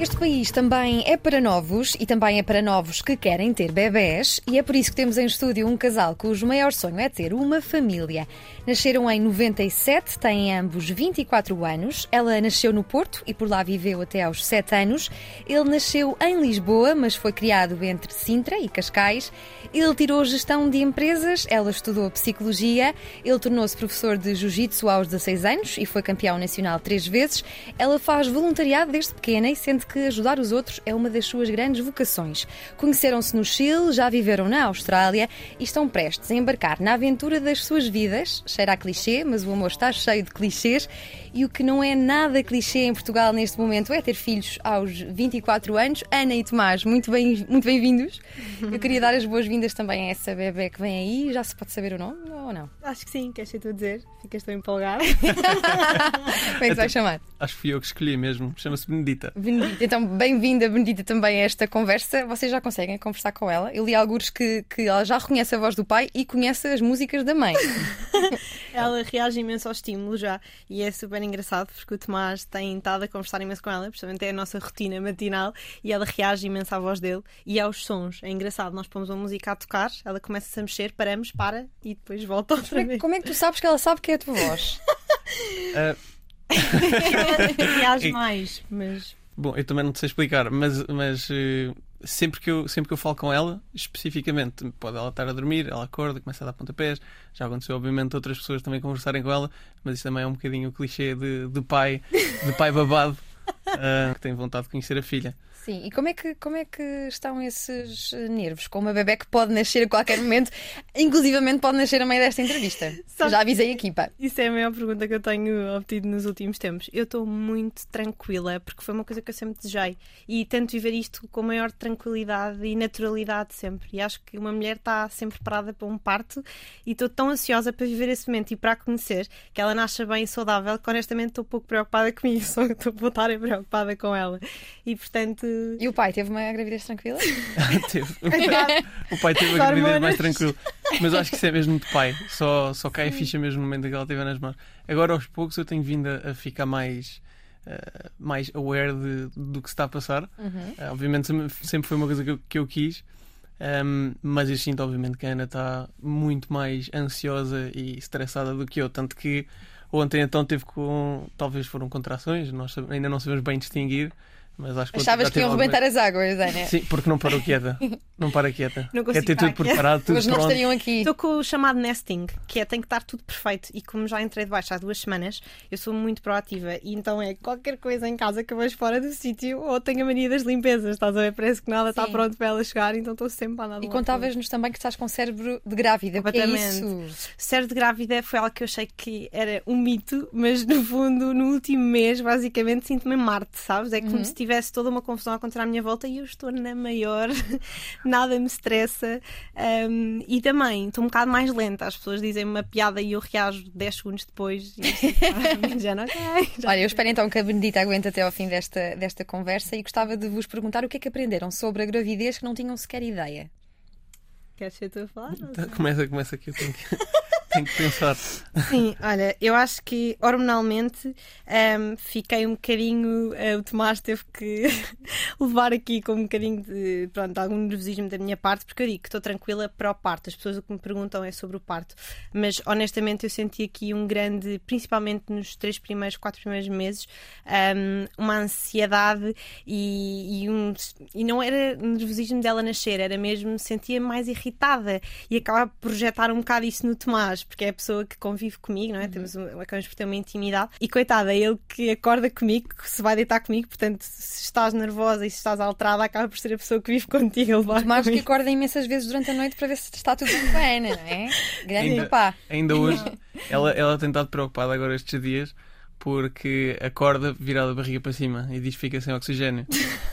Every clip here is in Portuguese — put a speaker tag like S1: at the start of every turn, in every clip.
S1: Este país também é para novos e também é para novos que querem ter bebés e é por isso que temos em estúdio um casal cujo maior sonho é ter uma família. Nasceram em 97, têm ambos 24 anos. Ela nasceu no Porto e por lá viveu até aos 7 anos. Ele nasceu em Lisboa, mas foi criado entre Sintra e Cascais. Ele tirou gestão de empresas, ela estudou psicologia, ele tornou-se professor de jiu-jitsu aos 16 anos e foi campeão nacional três vezes. Ela faz voluntariado desde pequena e sente que ajudar os outros é uma das suas grandes vocações. Conheceram-se no Chile, já viveram na Austrália e estão prestes a embarcar na aventura das suas vidas. Cheira a clichê, mas o amor está cheio de clichês e o que não é nada clichê em Portugal neste momento é ter filhos aos 24 anos. Ana e Tomás, muito bem-vindos. Muito bem Eu queria dar as boas-vindas também a essa bebê que vem aí. Já se pode saber o nome ou não?
S2: Acho que sim, queres ser tu a dizer? Ficas tão empolgada.
S1: Como é que se vai chamar?
S3: Acho que fui eu que escolhi mesmo. Chama-se Benedita.
S1: Benedita. Então, bem-vinda, Benedita, também a esta conversa. Vocês já conseguem conversar com ela? Eu li alguns que, que ela já reconhece a voz do pai e conhece as músicas da mãe.
S2: ela reage imenso ao estímulo já e é super engraçado porque o Tomás tem estado a conversar imenso com ela, precisamente é a nossa rotina matinal e ela reage imenso à voz dele e aos sons. É engraçado, nós pomos uma música a tocar, ela começa a mexer, paramos, para e depois volta outra
S1: como é,
S2: vez.
S1: Como é que tu sabes que ela sabe que é a tua voz?
S3: uh...
S2: reage mais, mas.
S3: Bom, eu também não te sei explicar, mas, mas uh, sempre, que eu, sempre que eu falo com ela, especificamente, pode ela estar a dormir, ela acorda, começa a dar pontapés. Já aconteceu, obviamente, outras pessoas também conversarem com ela, mas isso também é um bocadinho o clichê de, de pai, de pai babado, uh, que tem vontade de conhecer a filha.
S1: Sim, e como é, que, como é que estão esses nervos com uma bebê que pode nascer a qualquer momento, inclusivamente pode nascer a meio desta entrevista? Sabe, Já avisei a equipa.
S2: Isso é a maior pergunta que eu tenho obtido nos últimos tempos. Eu estou muito tranquila, porque foi uma coisa que eu sempre desejei e tento viver isto com a maior tranquilidade e naturalidade sempre. E acho que uma mulher está sempre preparada para um parto e estou tão ansiosa para viver esse momento e para a conhecer que ela nasça bem e saudável que honestamente estou pouco preocupada comigo, só estou a estar preocupada com ela. E portanto
S1: e o pai teve uma gravidez tranquila?
S3: teve. o pai teve a gravidez mais tranquila. Mas acho que isso é mesmo de pai. Só, só cai a ficha mesmo no momento em que ela teve nas mãos. Agora, aos poucos, eu tenho vindo a, a ficar mais. Uh, mais aware de, do que se está a passar. Uhum. Uh, obviamente, sempre foi uma coisa que eu, que eu quis. Um, ehm, mas eu sinto, obviamente, que a Ana está muito mais ansiosa e estressada do que eu. Tanto que ontem, então, teve com. Talvez foram contrações, nós ainda não sabemos bem distinguir. Mas acho que
S1: Achavas que iam rebentar as águas, Ana?
S3: Sim, porque não parou quieta. Não para quieta. Não Quer ter tudo preparado, tudo
S1: Mas
S3: não
S1: estariam aqui.
S2: Estou com o chamado nesting, que é tem que estar tudo perfeito. E como já entrei debaixo há duas semanas, eu sou muito proativa. E então é qualquer coisa em casa que eu vejo fora do sítio ou tenho a mania das limpezas. Estás a ver? Parece que nada Sim. está pronto para ela chegar, então estou sempre a nada.
S1: E contavas-nos também que estás com cérebro de grávida. Completamente. É isso?
S2: Cérebro de grávida foi algo que eu achei que era um mito, mas no fundo, no último mês, basicamente, sinto-me Marte, sabes? É como uhum. se tivesse toda uma confusão a acontecer à minha volta e eu estou na maior, nada me estressa. Um, e também estou um bocado mais lenta. As pessoas dizem uma piada e eu reajo 10 segundos depois e eu, já não okay,
S1: já Olha, eu espero então que a Benedita aguente até ao fim desta, desta conversa e gostava de vos perguntar o que é que aprenderam sobre a gravidez que não tinham sequer ideia.
S2: Queres ser tu a falar?
S3: Então, começa, começa aqui, eu tenho que. Tenho que pensar.
S2: Sim, olha, eu acho que hormonalmente um, fiquei um bocadinho. Uh, o Tomás teve que levar aqui com um bocadinho de pronto, algum nervosismo da minha parte, porque eu digo que estou tranquila para o parto. As pessoas o que me perguntam é sobre o parto. Mas honestamente eu senti aqui um grande, principalmente nos três primeiros, quatro primeiros meses, um, uma ansiedade e, e, um, e não era nervosismo dela nascer, era mesmo sentia mais irritada e acaba por projetar um bocado isso no Tomás porque é a pessoa que convive comigo, não é? Uhum. Temos um, acabamos por ter uma intimidade. E coitada, é ele que acorda comigo, que se vai deitar comigo, portanto, se estás nervosa e se estás alterada, acaba por ser a pessoa que vive contigo.
S1: Tomás que acorda imensas vezes durante a noite para ver se está tudo bem, não é? Grande
S3: ainda,
S1: papá.
S3: Ainda hoje, ela, ela tem estado preocupada agora estes dias porque acorda virada a barriga para cima e diz que fica sem oxigênio.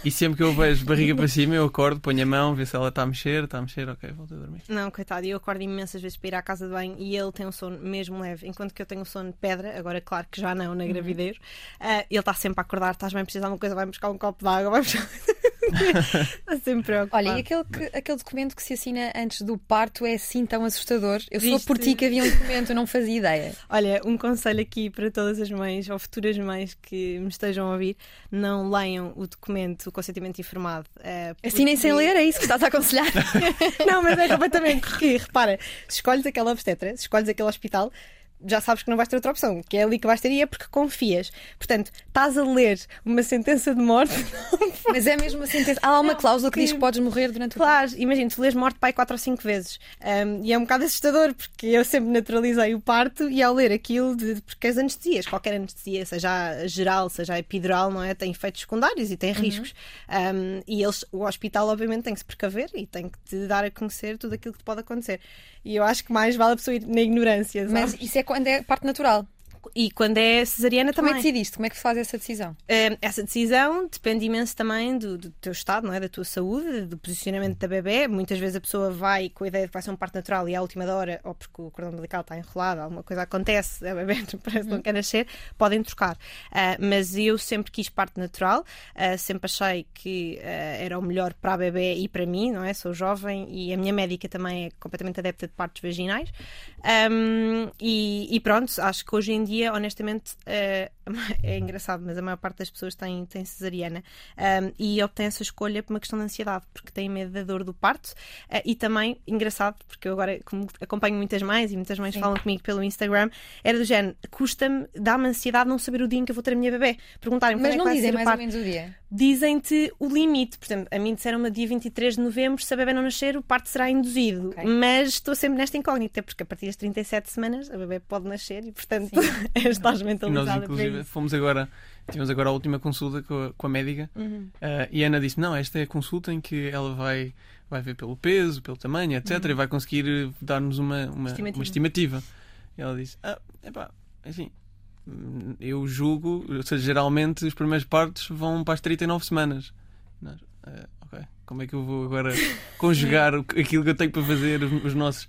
S3: E sempre que eu vejo barriga para cima, eu acordo, ponho a mão, ver se ela está a mexer, está a mexer, ok, volto a dormir.
S2: Não, coitado, eu acordo imensas vezes para ir à casa de banho e ele tem um sono mesmo leve, enquanto que eu tenho um sono de pedra, agora claro que já não na gravidez. Uh, ele está sempre a acordar, estás bem, precisar de alguma coisa, vai buscar um copo de água, vai buscar. Sempre preocupado.
S1: Olha, e aquele, que- aquele documento que se assina antes do parto é assim tão assustador? Eu sou por ti que havia um documento, eu não fazia ideia.
S2: Olha, um conselho aqui para todas as mães ou futuras mães que me estejam a ouvir: não leiam o documento, o consentimento informado. eh,
S1: Assinem sem
S2: porque-
S1: ler, é isso que estás a aconselhar?
S2: Não, mas é completamente porque, repara, se escolhes aquela obstetra, se escolhes aquele hospital, já sabes que não vais ter outra opção, que é ali que vais ter e é porque confias. Portanto, estás a ler uma sentença de morte.
S1: Mas é mesmo uma sentença. Há lá uma cláusula que diz que podes morrer durante o
S2: Claro, imagina, tu lês morte pai quatro ou cinco vezes. Um, e é um bocado assustador, porque eu sempre naturalizei o parto e ao ler aquilo, de, porque as anestesias, qualquer anestesia, seja a geral, seja a epidural, não é? Tem efeitos secundários e tem riscos. Um, e eles, o hospital, obviamente, tem que se precaver e tem que te dar a conhecer tudo aquilo que te pode acontecer. E eu acho que mais vale a pessoa ir na ignorância.
S1: Mas isso é quando é parte natural.
S2: E quando é cesariana
S1: Como é
S2: também.
S1: que decidiste? Como é que faz essa decisão?
S2: Eh, Essa decisão depende imenso também do, do teu estado, não é? da tua saúde, do posicionamento da bebê. Muitas vezes a pessoa vai com a ideia de que vai ser um parto natural e à última hora, ou porque o cordão umbilical está enrolado, alguma coisa acontece, a bebê parece que não quer nascer, podem trocar. Ah, mas eu sempre quis parto natural, ah, sempre achei que ah, era o melhor para a bebê e para mim, não é? Sou jovem e a minha médica também é completamente adepta de partos vaginais. Ahm, e, e pronto, acho que hoje em dia, honestamente, eh, é engraçado, mas a maior parte das pessoas tem, tem cesariana Ahm, e obtém essa escolha por uma questão de ansiedade, porque tem medo da dor do parto. Eh, e também, engraçado, porque eu agora como acompanho muitas mães e muitas mães falam comigo pelo Instagram, era do género, custa-me, dá-me ansiedade não saber o dia em que eu vou ter a minha bebê. Perguntarem
S1: Mas
S2: quando é que
S1: não
S2: vai
S1: dizem
S2: ser o
S1: mais ou
S2: parto
S1: menos o dia.
S2: dizem-te o limite. Por exemplo, a mim disseram-me dia 23 de novembro, se a bebê não nascer, o parto será induzido.
S1: Ok.
S2: Mas estou sempre nesta incógnita, porque a partir das 37 semanas a bebê pode nascer e, portanto, estás
S3: E
S2: mentalizada
S3: nós,
S2: para
S3: inclusive, fomos agora, tivemos agora a última consulta com a, com a médica
S2: Uhum.
S3: ah, e a Ana disse: Não, esta é a consulta em que ela vai, vai ver pelo peso, pelo tamanho, etc. E vai conseguir eh, dar-nos uma, uma,
S2: Uhum. Estimativa.
S3: uma estimativa. E ela disse: Ah, epá, assim, hum, eu julgo, ou seja, geralmente os primeiros partos vão para as 39 semanas. Nós, "Ah, ok, como é que eu vou agora conjugar aquilo que eu tenho para fazer, os nossos.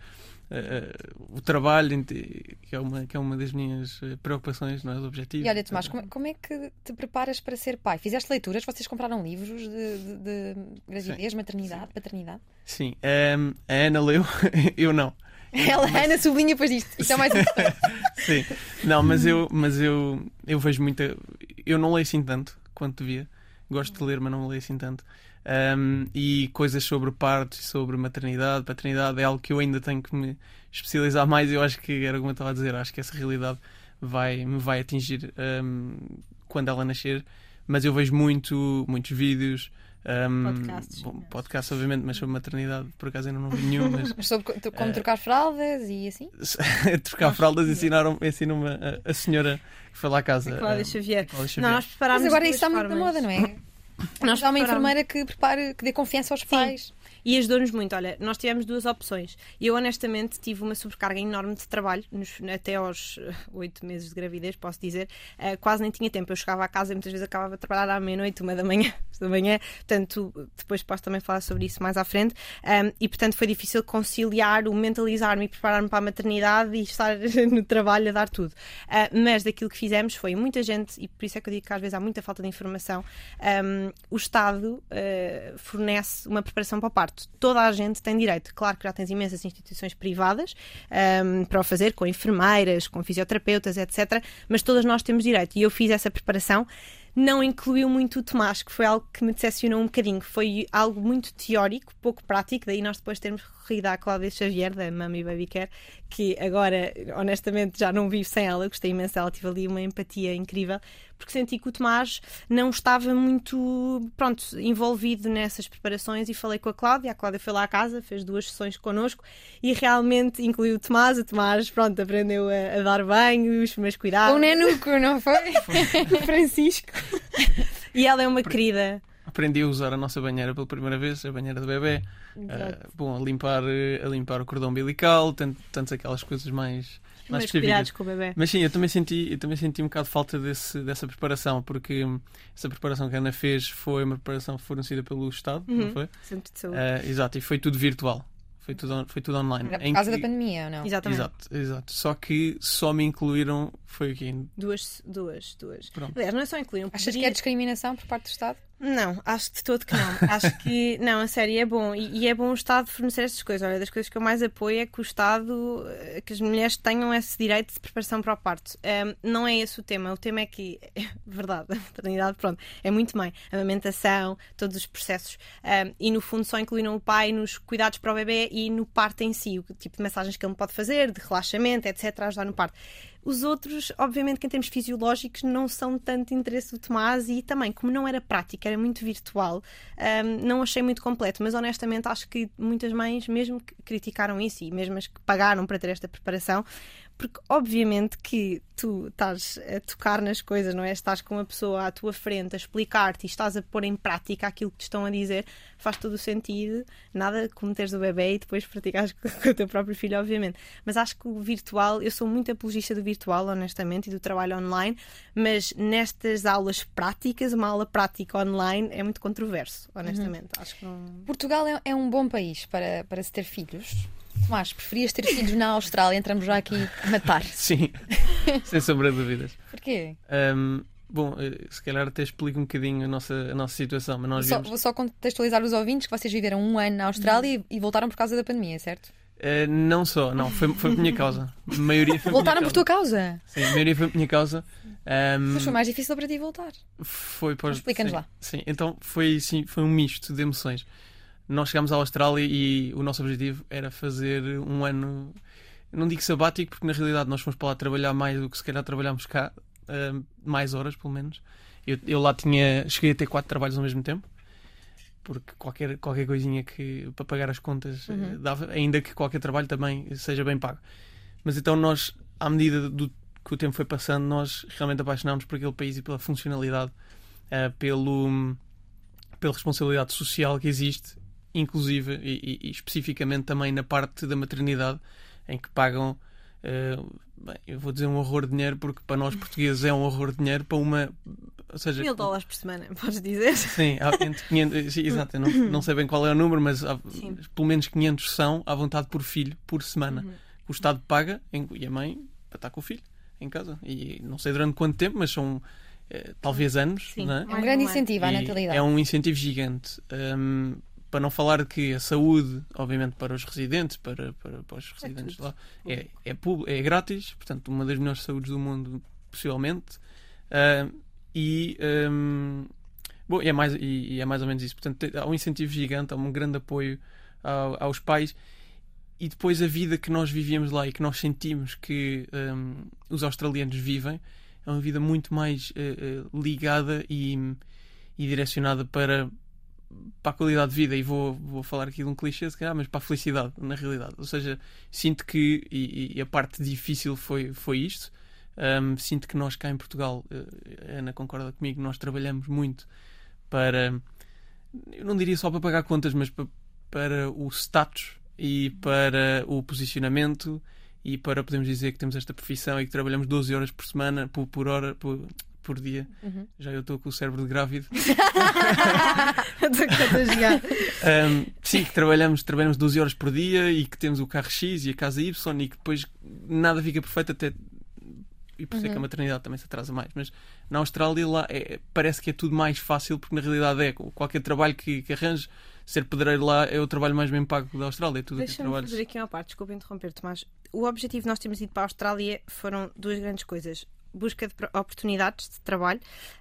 S3: Eh, o trabalho, que é, uma, que é uma das minhas eh, preocupações, não é? Os objetivos.
S1: E olha, Tomás, como, como é que te preparas para ser pai? Fizeste leituras? Vocês compraram livros de, de- de gravidez, maternidade, paternidade?
S3: Sim, ehm, a Ana leu, eu não.
S1: Ela, a Ana sublinha depois disto. Isto é mais importante.
S3: Sim, não, mas eu, mas eu, eu vejo muita. Eu não leio assim tanto quanto devia. Gosto de ler, mas não leio assim tanto. Ehm, e coisas sobre partos, sobre maternidade, paternidade é algo que eu ainda tenho que me especializar mais. Eu acho que era como eu estava a dizer, acho que essa realidade vai, me vai atingir ehm, quando ela nascer. Mas eu vejo muito, muitos vídeos. ehm,
S2: Podcasts.
S3: bom, podcasts, obviamente, mas sobre maternidade, por acaso ainda não vi nenhum, mas
S1: Mas sobre co- como
S3: Eh,
S1: trocar fraldas e assim?
S3: trocar fraldas ensinaram, ensinou-me a, a senhora que foi lá à casa.
S2: Cláudia
S3: a-
S2: Xavier.
S3: a Cláudia
S2: Não,
S3: Xavier.
S2: nós preparámos
S1: Mas agora isso está muito na moda, não é?
S2: Nós
S1: Há uma enfermeira que prepare, que dê confiança aos pais.
S2: E ajudou-nos muito. Olha, nós tivemos duas opções. Eu, honestamente, tive uma sobrecarga enorme de trabalho, nos- até aos eh, oito meses de gravidez, posso dizer. Eh, quase nem tinha tempo. Eu chegava à casa e muitas vezes acabava de trabalhar à meia-noite, uma da manhã, da manhã. Portanto, depois posso também falar sobre isso mais à frente. Um, e, portanto, foi difícil conciliar o mentalizar-me e preparar-me para a maternidade e estar no trabalho a dar tudo. Uh, mas daquilo que fizemos foi muita gente, e por isso é que eu digo que às vezes há muita falta de informação. um, o Estado uh, fornece uma preparação para o parto. Toda a gente tem direito. Claro que já tens imensas instituições privadas um, para o fazer, com enfermeiras, com fisioterapeutas, etc. Mas todas nós temos direito. E eu fiz essa preparação não incluiu muito o Tomás, que foi algo que me decepcionou um bocadinho. Foi algo muito teórico, pouco prático, daí nós depois termos recorrido à Cláudia Xavier, da Mami Baby Care, que agora, honestamente, já não vivo sem ela, gostei imenso dela, tive ali uma empatia incrível, porque senti que o Tomás não estava muito, pronto, envolvido nessas preparações e falei com a Cláudia, a Cláudia foi lá à casa, fez duas sessões connosco e realmente incluiu o Tomás, o Tomás, pronto, aprendeu a, a dar banhos, mas cuidar.
S1: Com o Nenuco, não foi?
S2: Francisco. e ela é uma querida.
S3: Aprendi a usar a nossa banheira pela primeira vez, a banheira do bebê. Uh, bom, a limpar, a limpar o cordão umbilical, tanto, tanto aquelas coisas mais.
S2: Mais, mais cuidados com o bebê.
S3: Mas sim, eu também senti, eu também senti um bocado de falta desse, dessa preparação, porque essa preparação que a Ana fez foi uma preparação fornecida pelo Estado, uhum. não foi?
S2: Centro de Saúde.
S3: Uh, exato, e foi tudo virtual. Foi tudo, foi tudo online.
S1: Era por causa que... da pandemia, ou não?
S2: Exatamente.
S3: Exato, exato. Só que só me incluíram, foi o quê?
S2: Duas, duas, duas. Pronto. Aliás, não é só incluíram.
S1: Achas que é discriminação por parte do Estado?
S2: Não, acho de todo que não. acho que, não, a sério, é bom. E, e, é bom o Estado fornecer estas coisas. Olha, das coisas que eu mais apoio é que o Estado, eh, que as mulheres tenham esse direito de preparação para o parto. Um, não é esse o tema. O tema é que, é verdade, a maternidade, pronto, é muito mãe. A amamentação, todos os processos. Um, e no fundo só incluíram o pai nos cuidados para o bebê e no parto em si. O tipo de massagens que ele pode fazer, de relaxamento, etc., ajudar no parto. Os outros, obviamente, que em termos fisiológicos não são tanto interesse do Tomás e também, como não era prática, era muito virtual, um, não achei muito completo. Mas honestamente, acho que muitas mães mesmo criticaram isso e mesmo as que pagaram para ter esta preparação porque obviamente que tu estás a tocar nas coisas, não é? Estás com uma pessoa à tua frente a explicar-te e estás a pôr em prática aquilo que te estão a dizer, faz todo o sentido. Nada como teres o bebê e depois praticares com o teu próprio filho, obviamente. Mas acho que o virtual, eu sou muito apologista do virtual, honestamente, e do trabalho online, mas nestas aulas práticas, uma aula prática online é muito controverso, honestamente. Uhum. Acho que não...
S1: Portugal é, é um bom país para, para se ter filhos. Tomás, preferias ter filhos na Austrália? Entramos já aqui a matar.
S3: Sim, sem sombra de dúvidas.
S1: Porquê?
S3: Um, bom, eh, se calhar até explico um bocadinho a nossa, a nossa situação. Mas nós
S1: só, Vou só contextualizar os ouvintes que vocês viveram um ano na Austrália e, e voltaram por causa da pandemia, certo?
S3: Uh, não só, não, foi, foi por minha causa. A maioria foi
S1: Voltaram
S3: por
S1: tua causa?
S3: Sim, a maioria foi por minha causa.
S1: Um, Mas foi mais difícil para ti voltar.
S3: Foi, pois.
S1: Explica-nos lá.
S3: Sim, então foi, sim, foi um misto de emoções nós chegámos à Austrália e o nosso objetivo era fazer um ano, não digo sabático, porque na realidade nós fomos para lá trabalhar mais do que se calhar trabalhámos cá, uh, mais horas pelo menos. Eu, eu, lá tinha, cheguei a ter quatro trabalhos ao mesmo tempo, porque qualquer, qualquer coisinha que para pagar as contas eh, uhum. dava, ainda que qualquer trabalho também seja bem pago. Mas então nós, à medida do que o tempo foi passando, nós realmente apaixonámos por aquele país e pela funcionalidade, uh, pelo, pela responsabilidade social que existe inclusive e, e, especificamente também na parte da maternidade, em que pagam, uh, bem, eu vou dizer um horror de dinheiro, porque para nós portugueses é um horror de dinheiro, para uma. Ou seja,
S2: mil dólares por semana, podes dizer?
S3: Sim, há entre 500, sim, exato, não, não sei bem qual é o número, mas há, pelo menos 500 são à vontade por filho, por semana. Uhum. O Estado paga e a mãe para estar com o filho em casa. E não sei durante quanto tempo, mas são. Eh, talvez anos,
S1: Sim,
S3: não
S1: é? é um grande incentivo à natalidade.
S3: É um incentivo gigante. Um, para não falar que a saúde, obviamente, para os residentes, para, para, para os é residentes é lá, é, é, é grátis, portanto, uma das melhores saúdes do mundo, possivelmente. Uh, e, um, bom, e, é mais, e, e, é mais ou menos isso. Portanto, há um incentivo gigante, há um grande apoio ao, aos pais. E depois a vida que nós vivíamos lá e que nós sentimos que um, os australianos vivem é uma vida muito mais uh, uh, ligada e, e direcionada para para a qualidade de vida, e vou, vou falar aqui de um clichê, se calhar, mas para a felicidade, na realidade. Ou seja, sinto que, e, e a parte difícil foi, foi isto, um, sinto que nós cá em Portugal, eh, a Ana concorda comigo, nós trabalhamos muito para, eu não diria só para pagar contas, mas para, para o status e para o posicionamento e para podermos dizer que temos esta profissão e que trabalhamos 12 horas por semana, por, por hora, por, por dia. Uhum. Já eu estou com o cérebro de grávido. um, sim, que trabalhamos, trabalhamos 12 horas por dia e que temos o carro X e a casa Y e que depois nada fica perfeito até. E por isso uhum. é que a uhum. maternidade também se atrasa mais. Mas na Austrália lá é, parece que é tudo mais fácil porque na realidade é qualquer trabalho que, que arranjes ser pedreiro lá é o trabalho mais bem pago da Austrália. É tudo
S2: Deixa-me fazer aqui uma parte, desculpa interromper, Tomás. O objetivo de nós termos ido para a Austrália foram duas grandes coisas busca de oportunidades de trabalho.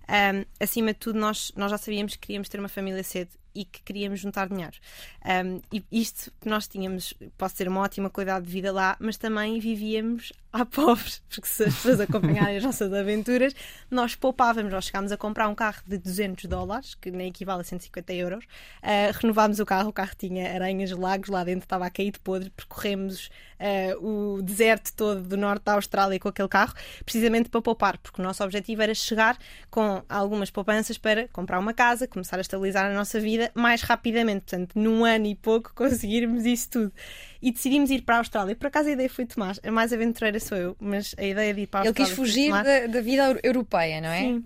S2: Um, acima de tudo, nós, nós já sabíamos que queríamos ter uma família cedo e que queríamos juntar dinheiro. Um, e isto nós tínhamos, posso ter uma ótima qualidade de vida lá, mas também vivíamos há pobres, porque se as pessoas acompanharem as nossas aventuras, nós poupávamos, nós chegámos a comprar um carro de 200 dólares, que nem equivale a 150 euros, uh, renovámos o carro, o carro tinha aranhas, lagos, lá dentro estava a cair de podre, percorremos uh, o deserto todo do norte da Austrália com aquele carro, precisamente para poupar, porque o nosso objetivo era chegar com algumas poupanças para comprar uma casa, começar a estabilizar a nossa vida mais rapidamente, portanto, num ano e pouco conseguirmos isso tudo. E decidimos ir para a Austrália. Por acaso a ideia foi Tomás, a mais aventureira sou eu, mas a ideia de ir para a
S1: Ele
S2: Austrália.
S1: quis fugir da, da, vida europeia, não é?
S2: Sim.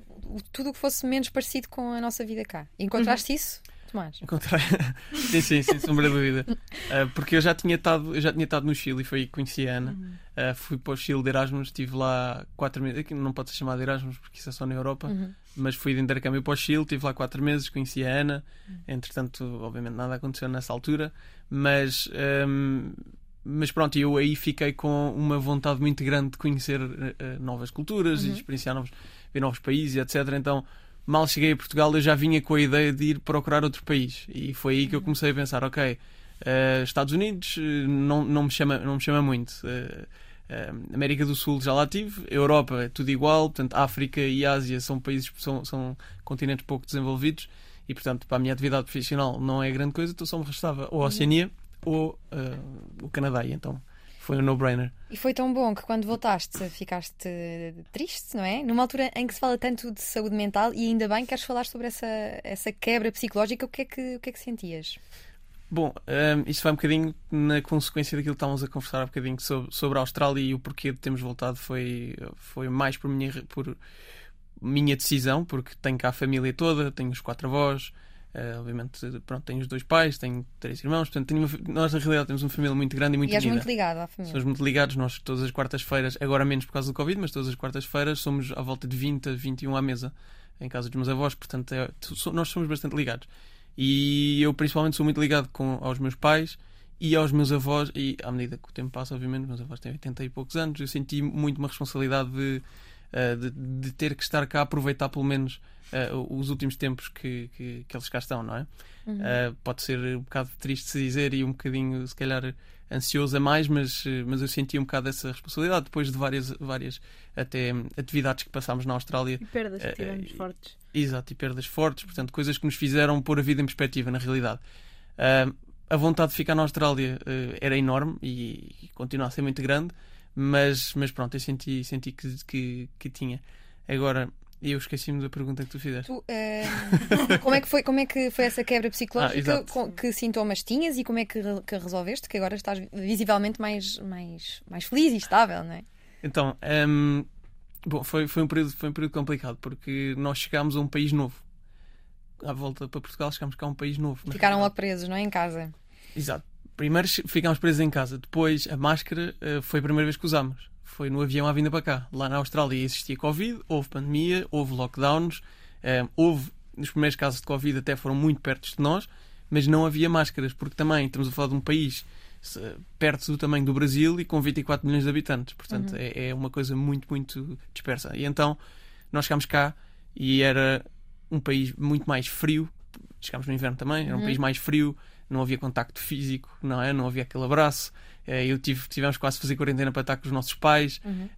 S1: Tudo o que fosse menos parecido com a nossa vida cá. Encontraste
S2: Uhum.
S1: isso, Tomás?
S3: Encontrei. sim, sim, sem sombra de dúvida. Uh, porque eu já tinha estado, eu já tinha estado no Chile e foi aí que conheci a Ana.
S1: Uhum.
S3: Uh, fui para o Chile de Erasmus, estive lá quatro meses. Aqui não pode ser chamado Erasmus porque isso é só na Europa.
S1: Uhum.
S3: Mas fui de intercâmbio para o Chile, estive lá quatro meses, conheci a Ana.
S1: Uhum.
S3: Entretanto, obviamente nada aconteceu nessa altura. Mas. um, mas pronto, eu aí fiquei com uma vontade muito grande de conhecer uh, novas culturas
S1: Uhum.
S3: e experienciar novos, ver novos países, etc. Então, mal cheguei a Portugal, eu já vinha com a ideia de ir procurar outro país. E foi aí que eu comecei a pensar: ok, uh, Estados Unidos uh, não, não, me chama, não me chama muito. Uh, América do Sul já lá tive, Europa é tudo igual, portanto, África e Ásia são países, são, são continentes pouco desenvolvidos e, portanto, para a minha atividade profissional não é grande coisa, então só me restava ou a Oceania ou o Canadá. E então foi um no-brainer.
S1: E foi tão bom que quando voltaste ficaste triste, não é? Numa altura em que se fala tanto de saúde mental e ainda bem queres falar sobre essa, essa quebra psicológica, o que é que, o que, é que sentias?
S3: Bom, um, isso vai um bocadinho na consequência daquilo que estávamos a conversar há um bocadinho sobre, sobre a Austrália e o porquê de termos voltado foi, foi mais por minha, por minha decisão, porque tenho cá a família toda, tenho os quatro avós, uh, obviamente pronto, tenho os dois pais, tenho três irmãos, portanto uma, nós na realidade temos uma família muito grande e muito
S1: e és
S3: unida.
S1: muito ligado à família.
S3: Somos muito ligados, nós todas as quartas-feiras, agora menos por causa do Covid, mas todas as quartas-feiras somos à volta de 20 a 21 à mesa em casa dos meus avós, portanto é, nós somos bastante ligados. E eu principalmente sou muito ligado com, aos meus pais e aos meus avós, e à medida que o tempo passa, obviamente, meus avós têm 80 e poucos anos, eu senti muito uma responsabilidade de, de, de ter que estar cá a aproveitar pelo menos uh, os últimos tempos que, que, que, eles cá estão, não é? Uhum. Uh, pode ser um bocado triste se dizer e um bocadinho, se calhar, ansioso a mais, mas, mas eu senti um bocado essa responsabilidade depois de várias, várias até atividades que passámos na Austrália.
S2: E perdas que tivemos fortes.
S3: Exato, e perdas fortes, portanto, coisas que nos fizeram pôr a vida em perspectiva, na realidade. A vontade de ficar na Austrália uh, era enorme e, e, continua a ser muito grande, mas, mas pronto, eu senti, senti que, que, que tinha. Agora, eu esqueci-me da pergunta que tu fizeste.
S1: Tu, uh, como, é que foi, como é que foi essa quebra psicológica?
S3: Ah,
S1: que, que, sintomas tinhas e como é que, que resolveste? Que agora estás visivelmente mais, mais, mais feliz e estável, não é?
S3: Então, um, bom, foi, foi, um período, foi um período complicado porque nós chegámos a um país novo. À volta para Portugal, chegámos cá a um país novo.
S1: Ficaram logo presos, não é? Em casa.
S3: Exato. Primeiro ficámos presos em casa, depois a máscara uh, foi a primeira vez que usámos. Foi no avião à vinda para cá. Lá na Austrália existia Covid, houve pandemia, houve lockdowns, um, houve, nos primeiros casos de Covid até foram muito perto de nós, mas não havia máscaras, porque também estamos a falar de um país perto do tamanho do Brasil e com 24 milhões de habitantes. Portanto,
S1: Uhum.
S3: é, é uma coisa muito, muito dispersa. E então nós chegámos cá e era um país muito mais frio. Chegámos no inverno também, era um
S1: Uhum.
S3: país mais frio, não havia contacto físico, não é? Não havia aquele abraço. Eh, Eu tive, tivemos quase fazer quarentena para estar com os nossos pais,
S1: Uhum.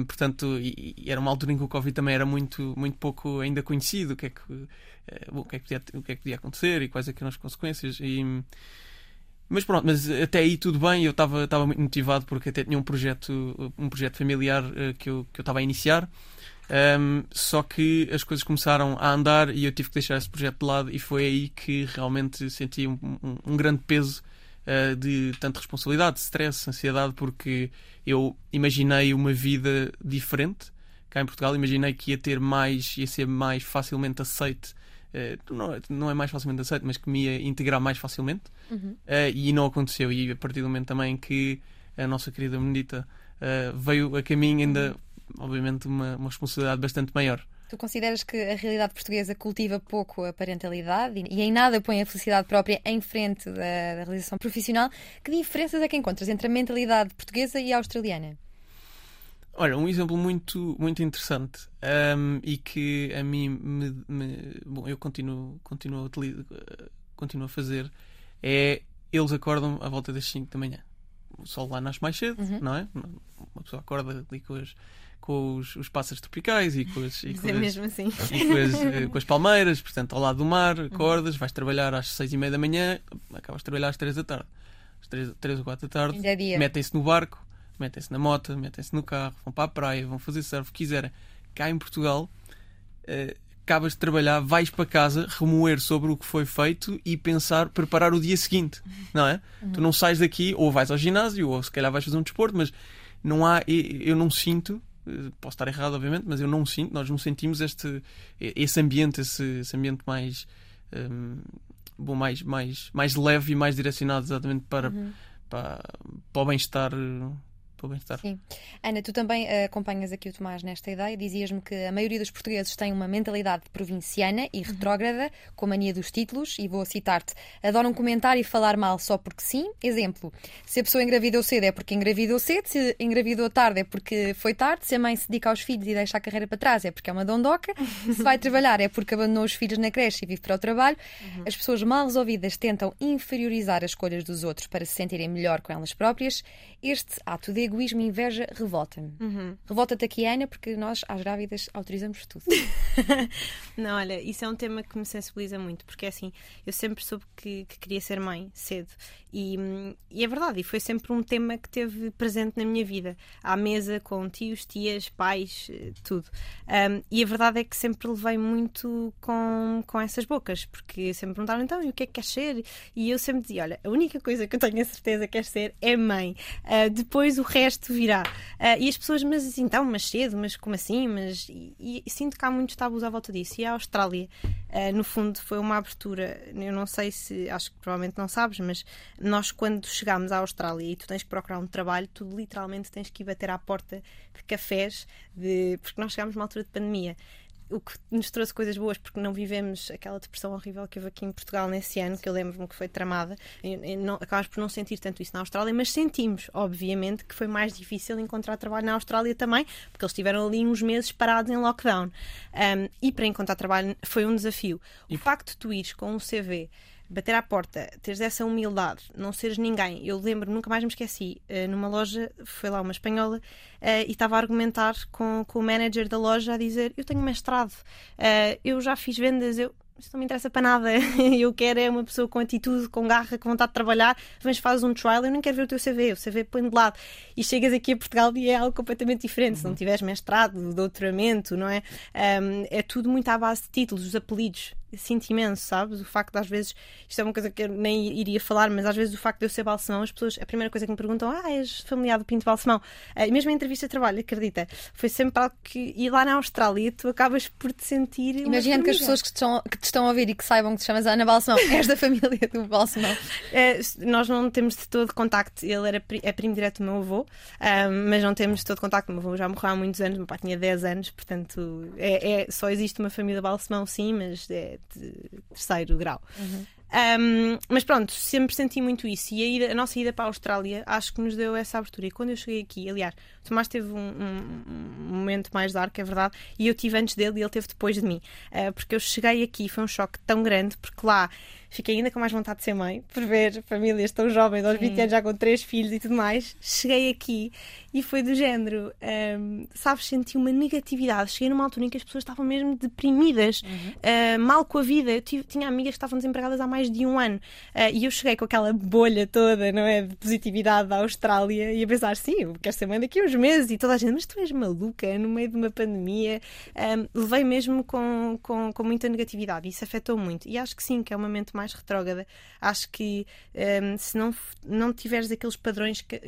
S3: Um, portanto, e, e era uma altura em que o Covid também era muito, muito pouco ainda conhecido, o que é que, bom, o que, é que, podia, o que é que podia acontecer e quais é que eram as consequências. E, mas pronto, mas até aí tudo bem, eu estava estava muito motivado porque até tinha um projeto, um projeto familiar uh, que eu que eu estava a iniciar. Um, só que as coisas começaram a andar e eu tive que deixar esse projeto de lado e foi aí que realmente senti um, um, um grande peso uh, de tanta responsabilidade, stress, ansiedade, porque eu imaginei uma vida diferente cá em Portugal, imaginei que ia ter mais, ia ser mais facilmente aceite Uh, não, não, é mais facilmente aceito, mas que me ia integrar mais facilmente.
S1: Uhum.
S3: Uh, e não aconteceu. E a partir do momento também que a nossa querida Benedita veio a caminho, ainda, obviamente, uma, uma responsabilidade bastante maior.
S1: Tu consideras que a realidade portuguesa cultiva pouco a parentalidade e, em nada põe a felicidade própria em frente da, da realização profissional? Que diferenças é que encontras entre a mentalidade portuguesa e a australiana?
S3: Olha, um exemplo muito, muito interessante um, e que a mim me, me, bom, eu continuo, continuo, a continuo a fazer é eles acordam à volta das 5 da manhã. O sol lá nasce mais cedo,
S1: Uhum.
S3: não é? uma pessoa acorda ali com as com os, os pássaros tropicais e com as, e com as,
S2: assim.
S3: e com as, eh, com as palmeiras, portanto, ao lado do mar, acordas, vais trabalhar às seis e meia da manhã, acabas de trabalhar às três da tarde. Às três, três ou quatro da tarde,
S1: é
S3: metem-se no barco, metem-se na moto, metem-se no carro, vão para a praia, vão fazer surf, o que quiserem. Cá em Portugal, eh, acabas de trabalhar, vais para casa remoer sobre o que foi feito e pensar, preparar o dia seguinte, não é? Tu não sais daqui, ou vais ao ginásio, ou se calhar vais fazer um desporto, mas não há, eu não sinto, posso estar errado, obviamente, mas eu não sinto, nós não sentimos este, esse ambiente, esse, esse ambiente mais, hum, bom, mais, mais, mais leve e mais direcionado exatamente para, para, para o bem-estar. Para o bem-estar.
S1: Sim. Ana, tu também eh, acompanhas aqui o Tomás nesta ideia. Dizias-me que a maioria dos portugueses tem uma mentalidade provinciana e retrógrada, com a mania dos títulos, e vou citar-te: adoram comentar e falar mal só porque sim. Exemplo: se a pessoa engravidou cedo é porque engravidou cedo, se engravidou tarde é porque foi tarde, se a mãe se dedica aos filhos e deixa a carreira para trás é porque é uma dondoca, se vai trabalhar é porque abandonou os filhos na creche e vive para o trabalho. As pessoas mal resolvidas tentam inferiorizar as escolhas dos outros para se sentirem melhor com elas próprias. Este ato de egoísmo e inveja revolta-me. Revolta-te aqui, Ana, porque nós, às grávidas, autorizamos tudo.
S2: Não, olha, isso é um tema que me sensibiliza muito, porque é assim, eu sempre soube que, que queria ser mãe cedo. E, e é verdade, e foi sempre um tema que teve presente na minha vida, à mesa com tios, tias, pais, eh, tudo. Um, e a verdade é que sempre levei muito com, com essas bocas, porque sempre perguntaram então, e o que é que queres ser? E eu sempre dizia: olha, a única coisa que eu tenho a certeza que queres ser é mãe. Ah, depois o resto virá. Ah, e as pessoas, mas então, mas cedo, mas como assim? Mas, e, e sinto que há muitos tabus à volta disso. E a Austrália, ah, no fundo, foi uma abertura. Eu não sei se, acho que provavelmente não sabes, mas nós, quando chegámos à Austrália e tu tens que procurar um trabalho, tu literalmente tens que ir bater à porta de cafés, de... porque nós chegámos numa altura de pandemia o que nos trouxe coisas boas, porque não vivemos aquela depressão horrível que houve aqui em Portugal nesse ano, que eu lembro-me que foi tramada. E, e acabas por não sentir tanto isso na Austrália, mas sentimos, obviamente, que foi mais difícil encontrar trabalho na Austrália também, porque eles estiveram ali uns meses parados em lockdown. Um, e para encontrar trabalho foi um desafio. O facto de tu ires com um CV bater à porta, teres essa humildade, não seres ninguém. Eu lembro, nunca mais me esqueci, eh, numa loja, foi lá uma espanhola, eh, e estava a argumentar com, com o manager da loja a dizer: Eu tenho mestrado, eh, eu já fiz vendas, eu. Isso não me interessa para nada. Eu quero é uma pessoa com atitude, com garra, com vontade de trabalhar. Vens, fazes um trial, eu não quero ver o teu CV. O CV põe de lado. E chegas aqui a Portugal e é algo completamente diferente. Se não tiveres mestrado, doutoramento, não é? É tudo muito à base de títulos, os apelidos sinto imenso, sabes? O facto de às vezes, isto é uma coisa que eu nem iria falar, mas às vezes o facto de eu ser balsemão, as pessoas, a primeira coisa que me perguntam, ah, és familiar do Pinto Balsemão. Uh, mesmo em entrevista de trabalho, acredita, foi sempre algo que, e lá na Austrália, tu acabas por te sentir. uma
S1: Imaginando que as pessoas que te, estão, que te estão a ouvir e que saibam que te chamas Ana Balsemão, és da família do Balsemão.
S2: Eh, nós não temos de todo contacto. Ele era pri- é primo direto do meu avô, ah, mas não temos de todo contacto. O meu avô já morreu há muitos anos, meu pai tinha 10 anos, portanto, é, é- só existe uma família Balsemão, sim, mas é de terceiro grau. Um, mas pronto, sempre senti muito isso. E a, ida- a nossa ida para a Austrália acho que nos deu essa abertura. E quando eu cheguei aqui, aliás, o Tomás teve um, um- um momento mais dark, é verdade, e eu tive antes dele e ele teve depois de mim. Uh, porque eu cheguei aqui, foi um choque tão grande, porque lá fiquei ainda com mais vontade de ser mãe, por ver famílias tão jovens, aos 20 anos já com três filhos e tudo mais. Cheguei aqui e foi do género, um, sabes, senti uma negatividade. Cheguei numa altura em que as pessoas estavam mesmo deprimidas, uh, mal com a vida. Eu tive- tinha amigas que estavam desempregadas há mais de um ano uh, e eu cheguei com aquela bolha toda, não é? De positividade da Austrália e a pensar, sim, eu quero ser mãe daqui a uns meses e toda a gente, mas tu és maluca no meio de uma pandemia. Um, levei mesmo com, com, com muita negatividade e isso afetou muito. E acho que sim, que é uma mente mais retrógrada. Acho que um, se não, não tiveres aqueles padrões que,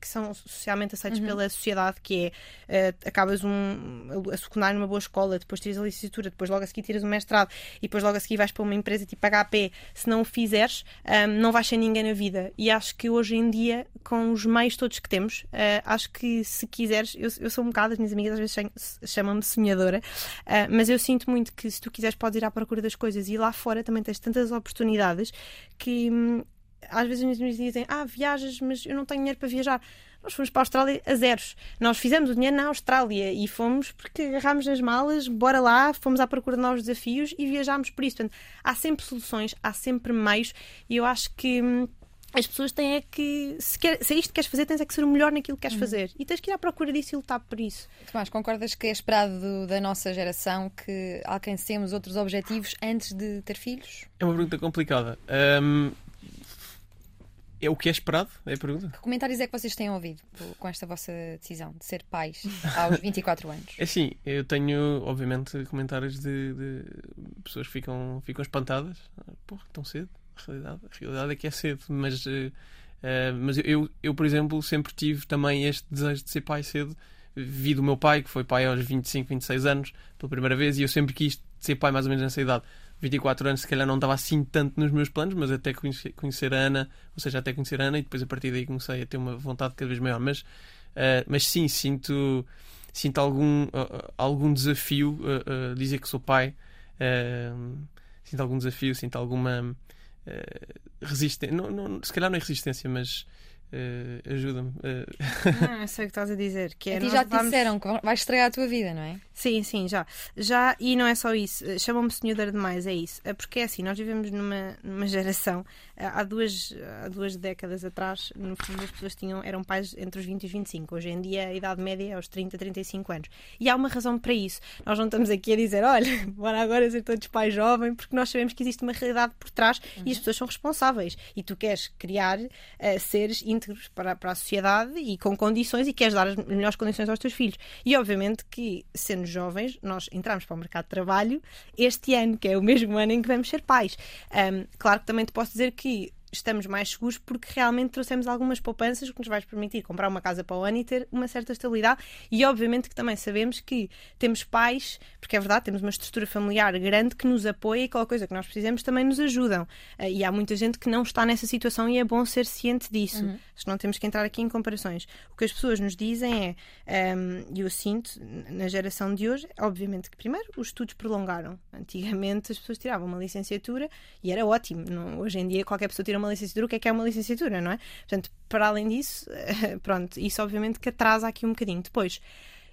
S2: que são socialmente aceitos pela sociedade, que é uh, acabas um, a secundário numa boa escola, depois tiras a licenciatura, depois logo a seguir tiras o mestrado e depois logo a seguir vais para uma empresa tipo HP, se não o fizeres, um, não vais ser ninguém na vida. E acho que hoje em dia, com os meios todos que temos, uh, acho que se quiseres, eu, eu sou um bocado, as minhas amigas às vezes cham- chamam-me sonhadora, uh, mas eu sinto muito que se tu quiseres podes ir à procura das coisas e lá fora também tens tantas oportunidades que hum, às vezes amigas dizem, ah, viajas, mas eu não tenho dinheiro para viajar. Nós fomos para a Austrália a zeros. Nós fizemos o dinheiro na Austrália e fomos porque agarrámos nas malas, bora lá, fomos à procura de novos desafios e viajámos por isso. Portanto, há sempre soluções, há sempre meios e eu acho que. hum, as pessoas têm é que, se, quer, se é isto que queres fazer, tens é que ser o melhor naquilo que queres fazer. E tens que ir à procura disso e lutar por isso.
S1: Tomás, concordas que é esperado da nossa geração que alcancemos outros objetivos antes de ter filhos?
S3: É uma pergunta complicada. Hum, é o que é esperado? É a pergunta?
S1: Que comentários é que vocês têm ouvido com esta vossa decisão de ser pais aos 24 anos?
S3: É assim, eu tenho, obviamente, comentários de, de pessoas que ficam, ficam espantadas. Porra, tão cedo? A realidade, a realidade é que é cedo, mas, uh, mas eu, eu, por exemplo, sempre tive também este desejo de ser pai cedo. Vi do meu pai, que foi pai aos 25, 26 anos, pela primeira vez, e eu sempre quis ser pai mais ou menos nessa idade. 24 anos, se calhar não estava assim tanto nos meus planos, mas até conhecer, a Ana, ou seja, até conhecer a Ana, e depois a partir daí comecei a ter uma vontade cada vez maior. Mas, uh, mas sim, sinto, sinto algum, uh, algum desafio uh, dizer que sou pai. sinto algum desafio, sinto alguma resistência. Não, não, se calhar não é resistência, mas uh, ajuda-me. Uh...
S2: Não, eu sei o que estás a dizer. Que é,
S1: a ti já te vamos... disseram que vais estragar a tua vida, não é?
S2: Sim, sim, já. Já, e não é só isso. Chamam-me senhora demais, é isso. É porque é assim, nós vivemos numa, numa geração. Há duas, há duas décadas atrás, no fundo, as pessoas tinham, eram pais entre os 20 e os 25. Hoje em dia, a idade média é aos 30, 35 anos. E há uma razão para isso. Nós não estamos aqui a dizer, olha, bora agora ser todos pais jovens, porque nós sabemos que existe uma realidade por trás uhum. e as pessoas são responsáveis. E tu queres criar uh, seres íntegros para, para a sociedade e com condições e queres dar as melhores condições aos teus filhos. E obviamente que, sendo jovens, nós entramos para o mercado de trabalho este ano, que é o mesmo ano em que vamos ser pais. Um, claro que também te posso dizer que estamos mais seguros porque realmente trouxemos algumas poupanças que nos vai permitir comprar uma casa para o ano e ter uma certa estabilidade. E obviamente que também sabemos que temos pais, porque é verdade, temos uma estrutura familiar grande que nos apoia e aquela coisa que nós precisamos também nos ajudam. Ah, e há muita gente que não está nessa situação e é bom ser ciente disso. Uhum. Não temos que entrar aqui em comparações. O que as pessoas nos dizem é, um, e eu sinto na geração de hoje, obviamente que primeiro os estudos prolongaram. Antigamente as pessoas tiravam uma licenciatura e era ótimo. Não, hoje em dia qualquer pessoa tira uma uma licenciatura, o que é que é uma licenciatura, não é? Portanto, para além disso, pronto, isso obviamente que atrasa aqui um bocadinho. Depois,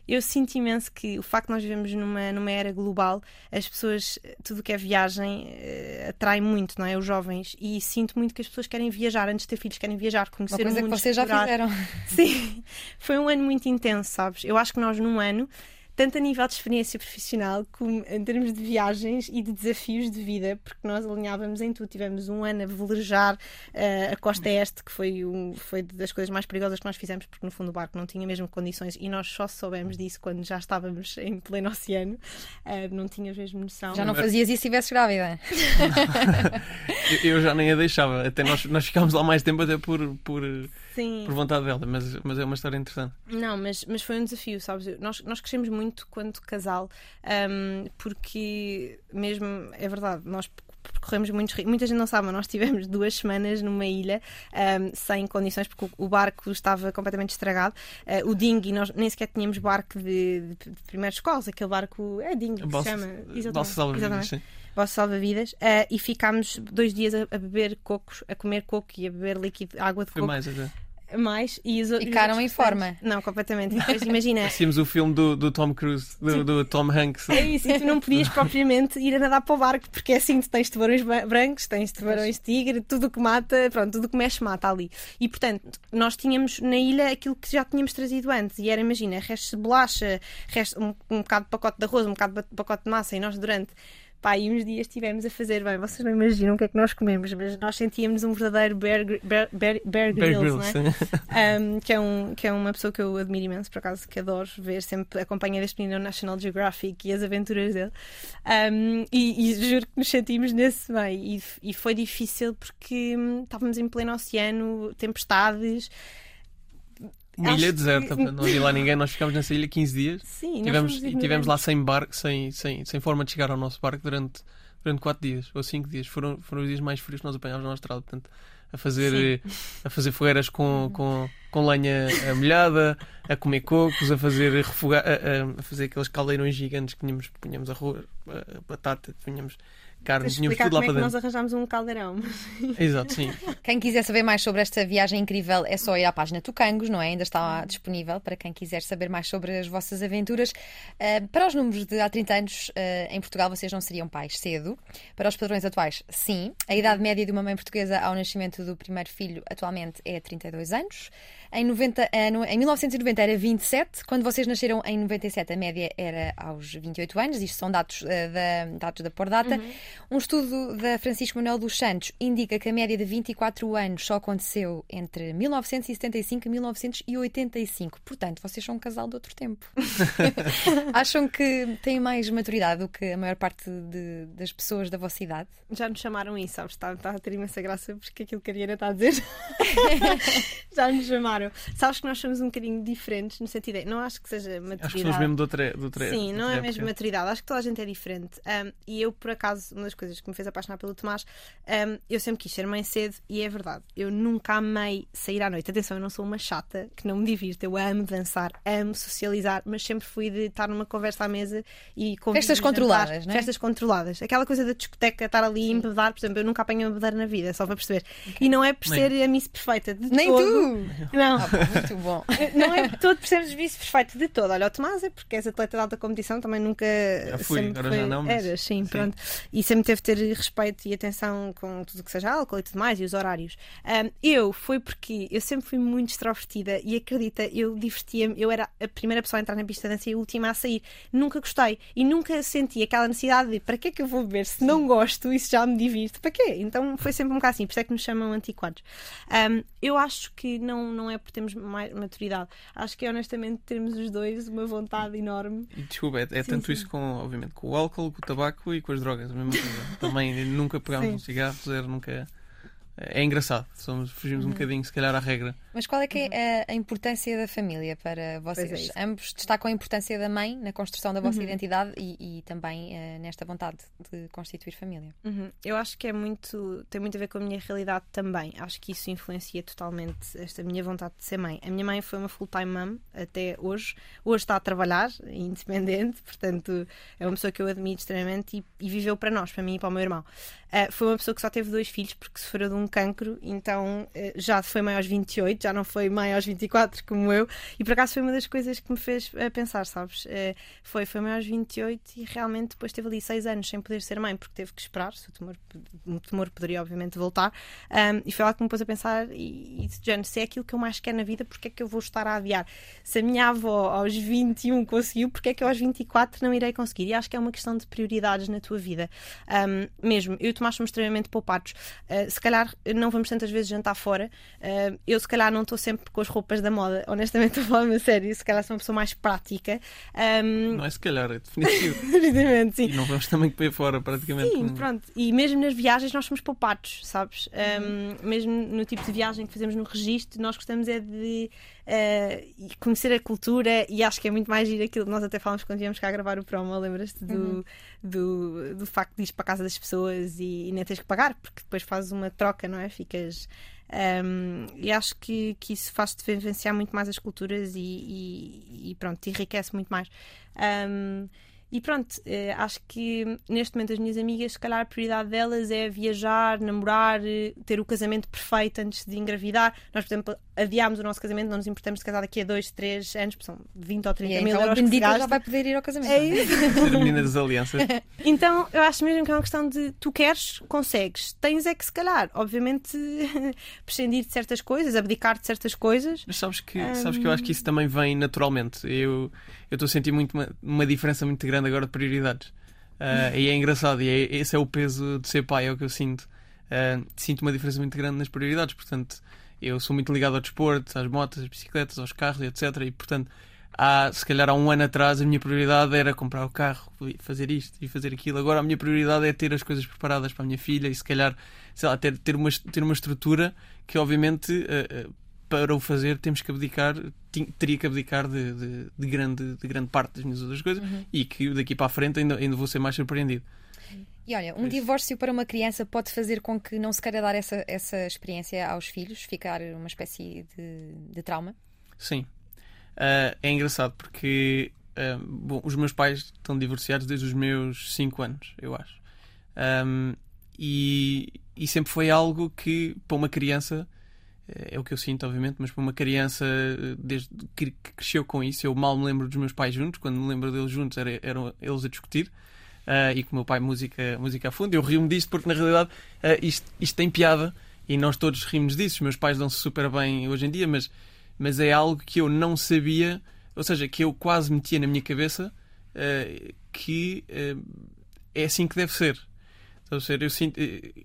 S2: eu sinto imenso que o facto de nós vivemos numa, numa era global, as pessoas, tudo que é viagem, uh, atrai muito, não é? Os jovens. E sinto muito que as pessoas querem viajar, antes de ter filhos, querem viajar, conhecer
S1: Uma
S2: coisa
S1: o mundo. que vocês já fizeram.
S2: Sim, foi um ano muito intenso, sabes? Eu acho que nós, num ano, tanto a nível de experiência profissional como em termos de viagens e de desafios de vida, porque nós alinhávamos em tudo. Tivemos um ano a velejar uh, a costa este, que foi, um, foi das coisas mais perigosas que nós fizemos, porque no fundo o barco não tinha mesmo condições e nós só soubemos disso quando já estávamos em pleno oceano, uh, não tínhamos mesmo noção.
S1: Já não fazias isso se estivesse grávida?
S3: eu já nem a deixava, até nós, nós ficámos lá mais tempo até por, por, por vontade dela, mas, mas é uma história interessante.
S2: Não, mas, mas foi um desafio, sabes? Nós, nós crescemos muito muito quanto casal, um, porque mesmo, é verdade, nós percorremos muitos Muita gente não sabe, mas nós tivemos duas semanas numa ilha um, sem condições, porque o, barco estava completamente estragado. Uh, o dinghy, nós nem sequer tínhamos barco de, de, de primeiros escolas, aquele barco é dinghy que se chama.
S3: Exatamente. salva-vidas, sim.
S2: Vosso salva-vidas, uh, e ficámos dois dias a, a, beber cocos, a comer coco e a beber líquido, água de
S3: Foi
S2: coco.
S3: mais até
S2: mais e os
S1: Ficaram em forma.
S2: Não, completamente. Depois, imagina.
S3: Assistimos o filme do, do Tom Cruise, do, do, Tom Hanks.
S2: É isso, e tu não podias propriamente ir a nadar para o barco, porque é assim: tu tens tubarões brancos, tens tubarões tigre, tudo que mata, pronto, tudo que mexe mata ali. E portanto, nós tínhamos na ilha aquilo que já tínhamos trazido antes, e era, imagina, restos de bolacha, resto, um, um bocado de pacote de arroz, um bocado de pacote de massa, e nós durante Pá, e uns dias estivemos a fazer, bem, vocês não imaginam o que é que nós comemos, mas nós sentíamos um verdadeiro Bear, bear, bear, bear Grylls, né? um, que, é um, que é uma pessoa que eu admiro imenso, por acaso, que adoro ver, sempre acompanha deste menino no National Geographic e as aventuras dele. Um, e, e, juro que nos sentimos nesse meio. E, e foi difícil porque hum, estávamos em pleno oceano, tempestades.
S3: Uma ilha deserta, que... não havia lá ninguém, nós ficámos nessa ilha 15 dias.
S2: Sim,
S3: tivemos, e tivemos lá sem barco, sem, sem, sem forma de chegar ao nosso barco durante, durante 4 dias ou 5 dias. Foram, foram os dias mais frios que nós apanhámos na Austrália, portanto, a fazer, a fazer fogueiras com, com, com lenha molhada, a comer cocos, a fazer refogar, a, a, fazer aqueles caldeirões gigantes que punhamos, punhamos arroz, batata, punhamos carne, tínhamos
S2: explicar
S3: tudo lá
S2: como é
S3: para
S2: que nós
S3: dentro.
S2: arranjámos um caldeirão.
S3: Exato, sim.
S1: Quem quiser saber mais sobre esta viagem incrível é só ir à página Tucangos, não é? Ainda está disponível para quem quiser saber mais sobre as vossas aventuras. Uh, para os números de há 30 anos, uh, em Portugal vocês não seriam pais cedo. Para os padrões atuais, sim. A idade média de uma mãe portuguesa ao nascimento do primeiro filho atualmente é 32 anos. Em, 90, uh, no, em 1990 era 27. Quando vocês nasceram em 97, a média era aos 28 anos. Isto são dados, da, dados da Pordata. Uhum. Um estudo da Francisco Manuel dos Santos indica que a média de 24 anos só aconteceu entre 1975 e 1985. Portanto, vocês são um casal de outro tempo. Acham que têm mais maturidade do que a maior parte de, das pessoas da vossa idade?
S2: Já nos chamaram isso, sabes? Está, está a ter imensa graça porque aquilo que a Ariana está a dizer. Já nos chamaram. Sabes que nós somos um bocadinho diferentes no sentido de, não acho que seja maturidade.
S3: Acho que somos mesmo de outra, de outra
S2: Sim, não é mesmo
S3: época.
S2: maturidade. Acho que toda a gente é diferente. Um, e eu, por acaso, uma das coisas que me fez apaixonar pelo Tomás, um, eu sempre quis ser mãe cedo e é verdade. Eu nunca amei sair à noite. Atenção, eu não sou uma chata que não me divirto. Eu amo dançar, amo socializar, mas sempre fui de estar numa conversa à mesa e com
S1: Festas controladas, não é?
S2: Festas controladas. Aquela coisa da discoteca, estar ali e embedar, por exemplo, eu nunca apanhei uma bebedeira na vida, só para perceber. E não é por
S3: Nem.
S2: ser a Miss Perfeita de
S1: Nem
S2: todo.
S1: tu!
S2: Não.
S1: Ah, muito bom.
S2: Não é de todo sermos vice perfeito de todo. Olha, o Tomás é porque és atleta de alta competição, também nunca.
S3: Já fui, agora já não, mas-
S2: Eras, sim,
S3: sim.
S2: pronto. E sempre teve de ter respeito e atenção com tudo o que seja álcool e tudo mais e os horários. Ahm, eu foi porque eu sempre fui muito extrovertida e acredita, eu divertia-me. Eu era a primeira pessoa a entrar na pista de dança e a última a sair. Nunca gostei e nunca senti aquela necessidade de para que é que eu vou beber se não gosto, isso já me divirte. Para quê? Então foi sempre um bocado assim, por isso é que nos chamam antiquados. Ahm, eu acho que não, não é por termos mais maturidade. Acho que é honestamente termos os dois uma vontade enorme.
S3: E desculpa, é, é
S2: Sim,
S3: tanto
S2: sim.
S3: isso com, obviamente, com o álcool, com o tabaco e com as drogas, a mesma coisa. Também nunca pegámos um cigarro, zero, nunca. É engraçado, somos, fugimos
S2: Uhum.
S3: um bocadinho, se calhar, à regra.
S1: Mas qual é que é a, a importância da família para vocês?
S2: Pois é.
S1: Ambos destacam a importância da mãe na construção da vossa
S2: Uhum.
S1: identidade e, e também eh, nesta vontade de constituir família.
S2: Uhum. Eu acho que é muito. tem muito a ver com a minha realidade também. Acho que isso influencia totalmente esta minha vontade de ser mãe. A minha mãe foi uma full-time mum até hoje. Hoje está a trabalhar, independente, portanto, é uma pessoa que eu admiro extremamente e, e viveu para nós, para mim e para o meu irmão. Ah, foi uma pessoa que só teve dois filhos porque sofreu de um cancro, então eh, já foi mãe aos 28, já não foi mãe aos 24 como eu, e por acaso foi uma das coisas que me fez eh, pensar, sabes? Eh, foi, foi mãe aos 28 e realmente depois teve ali 6 anos sem poder ser mãe porque teve que esperar, se o tumor, o tumor poderia obviamente voltar, Ahm, e foi lá que me pôs a pensar e, e género, se é aquilo que eu mais quero na vida, porque é que eu vou estar a adiar? Se a minha avó aos 21 conseguiu, porque é que eu aos 24 não irei conseguir? E acho que é uma questão de prioridades na tua vida. Ahm, mesmo, eu e o Tomás somos extremamente poupados. Ah, se calhar não vamos tantas vezes jantar fora. Ah, eu, se calhar, não estou sempre com as roupas da moda. Honestamente, estou falar a sério. Se calhar sou uma pessoa mais prática. Ahm,
S3: Não é se calhar, é definitivo.
S2: Evidentemente, sim.
S3: e não vamos também para fora, praticamente.
S2: Sim,
S3: com-
S2: pronto. E mesmo nas viagens nós somos poupados, sabes? Um, mesmo no tipo de viagem que fazemos no registro, nós gostamos é de uh, conhecer a cultura e acho que é muito mais giro aquilo que nós até falamos quando viemos cá gravar o promo, lembras-te do, do, do facto de ir para a casa das pessoas e, e nem tens que pagar, porque depois fazes uma troca, não é? Ficas. um, e acho que, que isso faz-te vivenciar muito mais as culturas e, e, e pronto, te enriquece muito mais. Um, e pronto, eh, acho que neste momento as minhas amigas, se calhar a prioridade delas é viajar, namorar, eh, ter o casamento perfeito antes de engravidar. Nós, por exemplo, adiámos o nosso casamento, não nos importamos de casar daqui a 2, 3 anos, porque são 20 ou 30
S1: E
S2: mil
S1: então a
S2: euros se
S1: Benedita já vai poder ir ao casamento.
S2: É isso.
S3: Ser a menina das alianças.
S2: Então, eu acho mesmo que é uma questão de tu queres, consegues. Tens é que, se calhar, obviamente, prescindir de certas coisas, abdicar de certas coisas.
S3: Mas sabes que, sabes que eu acho que isso também vem naturalmente. Eu eu estou a sentir muito uma, uma diferença muito grande agora de prioridades. Ah, e é engraçado, e é, esse é o peso de ser pai, é o que eu sinto. Ah, sinto uma diferença muito grande nas prioridades, portanto, eu sou muito ligado ao desporto, às motas, às bicicletas, aos carros, etc. E portanto, há, se calhar há um ano atrás a minha prioridade era comprar o carro, fazer isto e fazer aquilo. Agora a minha prioridade é ter as coisas preparadas para a minha filha e se calhar, sei lá, ter, ter, uma, ter uma estrutura que obviamente ah, ah, para o fazer temos que abdicar, teria que abdicar de, de, de grande, de grande parte das minhas outras coisas e que daqui para a frente ainda, ainda vou ser mais surpreendido.
S1: E olha, um
S3: Isso.
S1: divórcio para uma criança pode fazer com que não se queira dar essa, essa experiência aos filhos, ficar uma espécie de, de trauma.
S3: Sim. Ah, é engraçado porque ah, bom, os meus pais estão divorciados desde os meus 5 anos, eu acho. Um, e, e sempre foi algo que, para uma criança, é o que eu sinto, obviamente, mas para uma criança desde que cresceu com isso, eu mal me lembro dos meus pais juntos, quando me lembro deles juntos era, eram eles a discutir. Uh, e com o meu pai música, música a fundo. Eu rio-me disto porque na realidade uh, isto, isto tem piada e nós todos rimos disso. Os meus pais dão-se super bem hoje em dia, mas, mas é algo que eu não sabia, ou seja, que eu quase metia na minha cabeça uh, que é assim que deve ser. Eu sinto,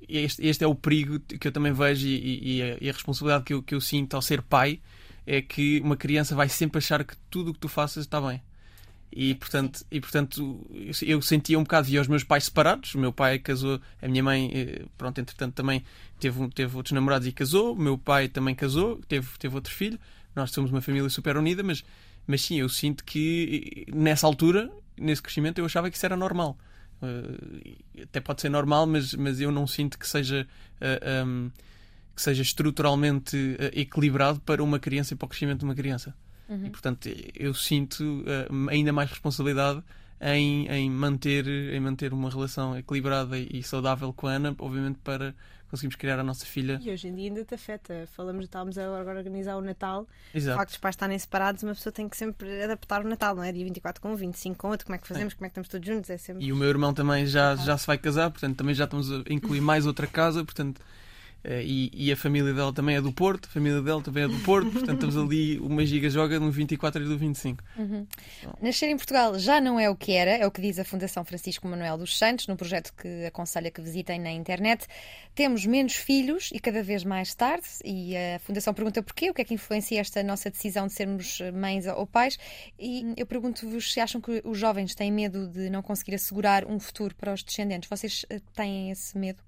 S3: este, este, é o perigo que eu também vejo e, e, a, e a, responsabilidade que eu, que eu sinto ao ser pai é que uma criança vai sempre achar que tudo o que tu faças está bem. E portanto, e, portanto eu sentia um bocado, via os meus pais separados. O meu pai casou, a minha mãe, eh, pronto, entretanto também teve, teve outros namorados e casou. O meu pai também casou, teve, teve outro filho. Nós somos uma família super unida, mas, mas sim, eu sinto que nessa altura, nesse crescimento, eu achava que isso era normal. Uh, até pode ser normal, mas, mas eu não sinto que seja. Uh, eh, um, ehm, que seja estruturalmente uh, equilibrado para uma criança e para o crescimento de uma criança. Uhum. E, portanto, eu sinto ainda mais responsabilidade em, em, manter, em manter uma relação equilibrada e saudável com a Ana, obviamente para conseguirmos criar a nossa filha.
S2: E hoje em dia ainda te afeta. Falamos, estávamos agora a organizar o Natal.
S3: Exato.
S2: O facto dos pais estarem separados, uma pessoa tem que sempre adaptar o Natal, não é? Dia 24 com um, 25 com outro, como é que fazemos, é. como é que estamos todos juntos? É sempre...
S3: E o meu irmão também já, já se vai casar, portanto também já estamos a incluir mais outra casa, portanto e, e, a família dela também é do Porto, a família dela também é do Porto, portanto estamos ali, uma giga joga no 24 e do 25.
S1: Uhum. Então. Nascer em Portugal já não é o que era, é o que diz a Fundação Francisco Manuel dos Santos, no projeto que aconselha que visitem na internet. Temos menos filhos e cada vez mais tarde, e a Fundação pergunta porquê, o que é que influencia esta nossa decisão de sermos mães ou pais, e eu pergunto-vos se acham que os jovens têm medo de não conseguir assegurar um futuro para os descendentes. Vocês eh, têm esse medo?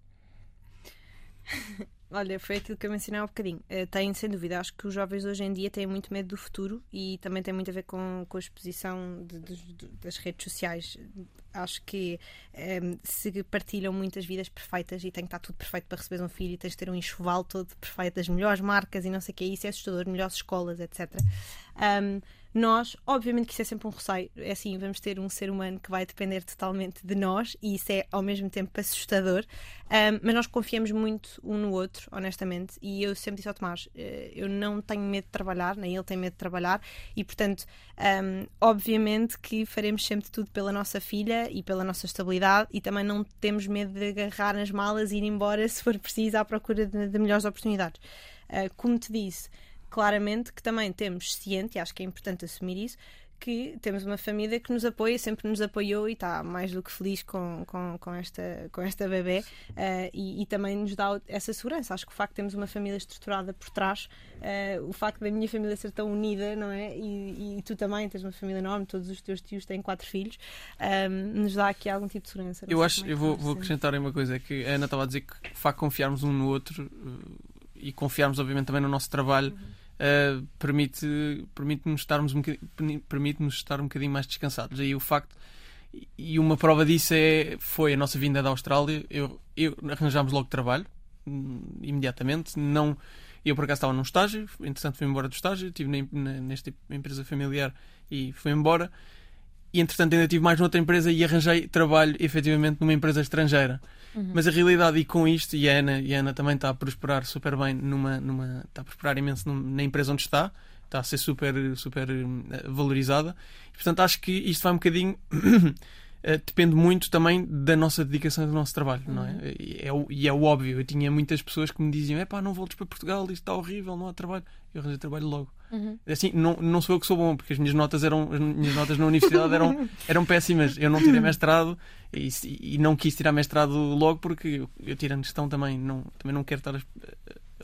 S2: Olha, foi aquilo que eu mencionei há um bocadinho. Uh, tem, sem dúvida, acho que os jovens hoje em dia têm muito medo do futuro e também tem muito a ver com, com a exposição de, de, de, das redes sociais. Acho que um, ehm, se partilham muitas vidas perfeitas e tem que estar tudo perfeito para receber um filho e tens de ter um enxoval todo perfeito das melhores marcas e não sei o que, isso é assustador, melhores escolas, etc. Um, nós, obviamente que isso é sempre um receio, é assim, vamos ter um ser humano que vai depender totalmente de nós e isso é ao mesmo tempo assustador, um, mas nós confiamos muito um no outro, honestamente, e eu sempre disse ao Tomás, eh, eu não tenho medo de trabalhar, nem ele tem medo de trabalhar, e portanto, um, obviamente que faremos sempre tudo pela nossa filha e pela nossa estabilidade e também não temos medo de agarrar nas malas e ir embora se for preciso à procura de, de melhores oportunidades. Uh, como te disse, claramente que também temos ciente, e acho que é importante assumir isso, que temos uma família que nos apoia, sempre nos apoiou e está mais do que feliz com, com, com, esta, com esta bebê uh, e, e, também nos dá essa segurança. Acho que o facto de termos uma família estruturada por trás, uh, o facto da minha família ser tão unida, não é? E, e, tu também tens uma família enorme, todos os teus tios têm quatro filhos, um, ehm, nos dá aqui algum tipo de segurança.
S3: eu acho, é eu vou, vou acrescentar uma coisa, é que a Ana estava a dizer que o facto de confiarmos um no outro e confiarmos, obviamente, também no nosso trabalho, uhum. Uh, permite, permite-nos estarmos um permite-nos estar um bocadinho mais descansados. Aí o facto e uma prova disso é, foi a nossa vinda da Austrália. Eu, eu arranjámos logo trabalho hum, imediatamente. Não, eu por acaso estava num estágio, entretanto fui embora do estágio, estive na, na, nesta empresa familiar e fui embora. E entretanto ainda tive mais noutra empresa e arranjei trabalho efetivamente numa empresa estrangeira. Uhum. Mas a realidade, e com isto, e a Ana, e a Ana também está a prosperar super bem numa, numa. está a prosperar imenso na empresa onde está, está a ser super, super eh, valorizada. E, portanto, acho que isto vai um bocadinho. Eh, depende muito também da nossa dedicação do nosso trabalho, uhum. não é? Uhum. E, é? E é o óbvio. Eu tinha muitas pessoas que me diziam: é pá, não voltes para Portugal, isto está horrível, não há trabalho. Eu arranjei trabalho logo. Uhum. Assim, não, não sou eu que sou bom, porque as minhas notas eram as minhas notas na universidade eram, eram péssimas. Eu não tirei mestrado e, e não quis tirar mestrado logo porque eu, eu tirando gestão também não, também não quero estar a,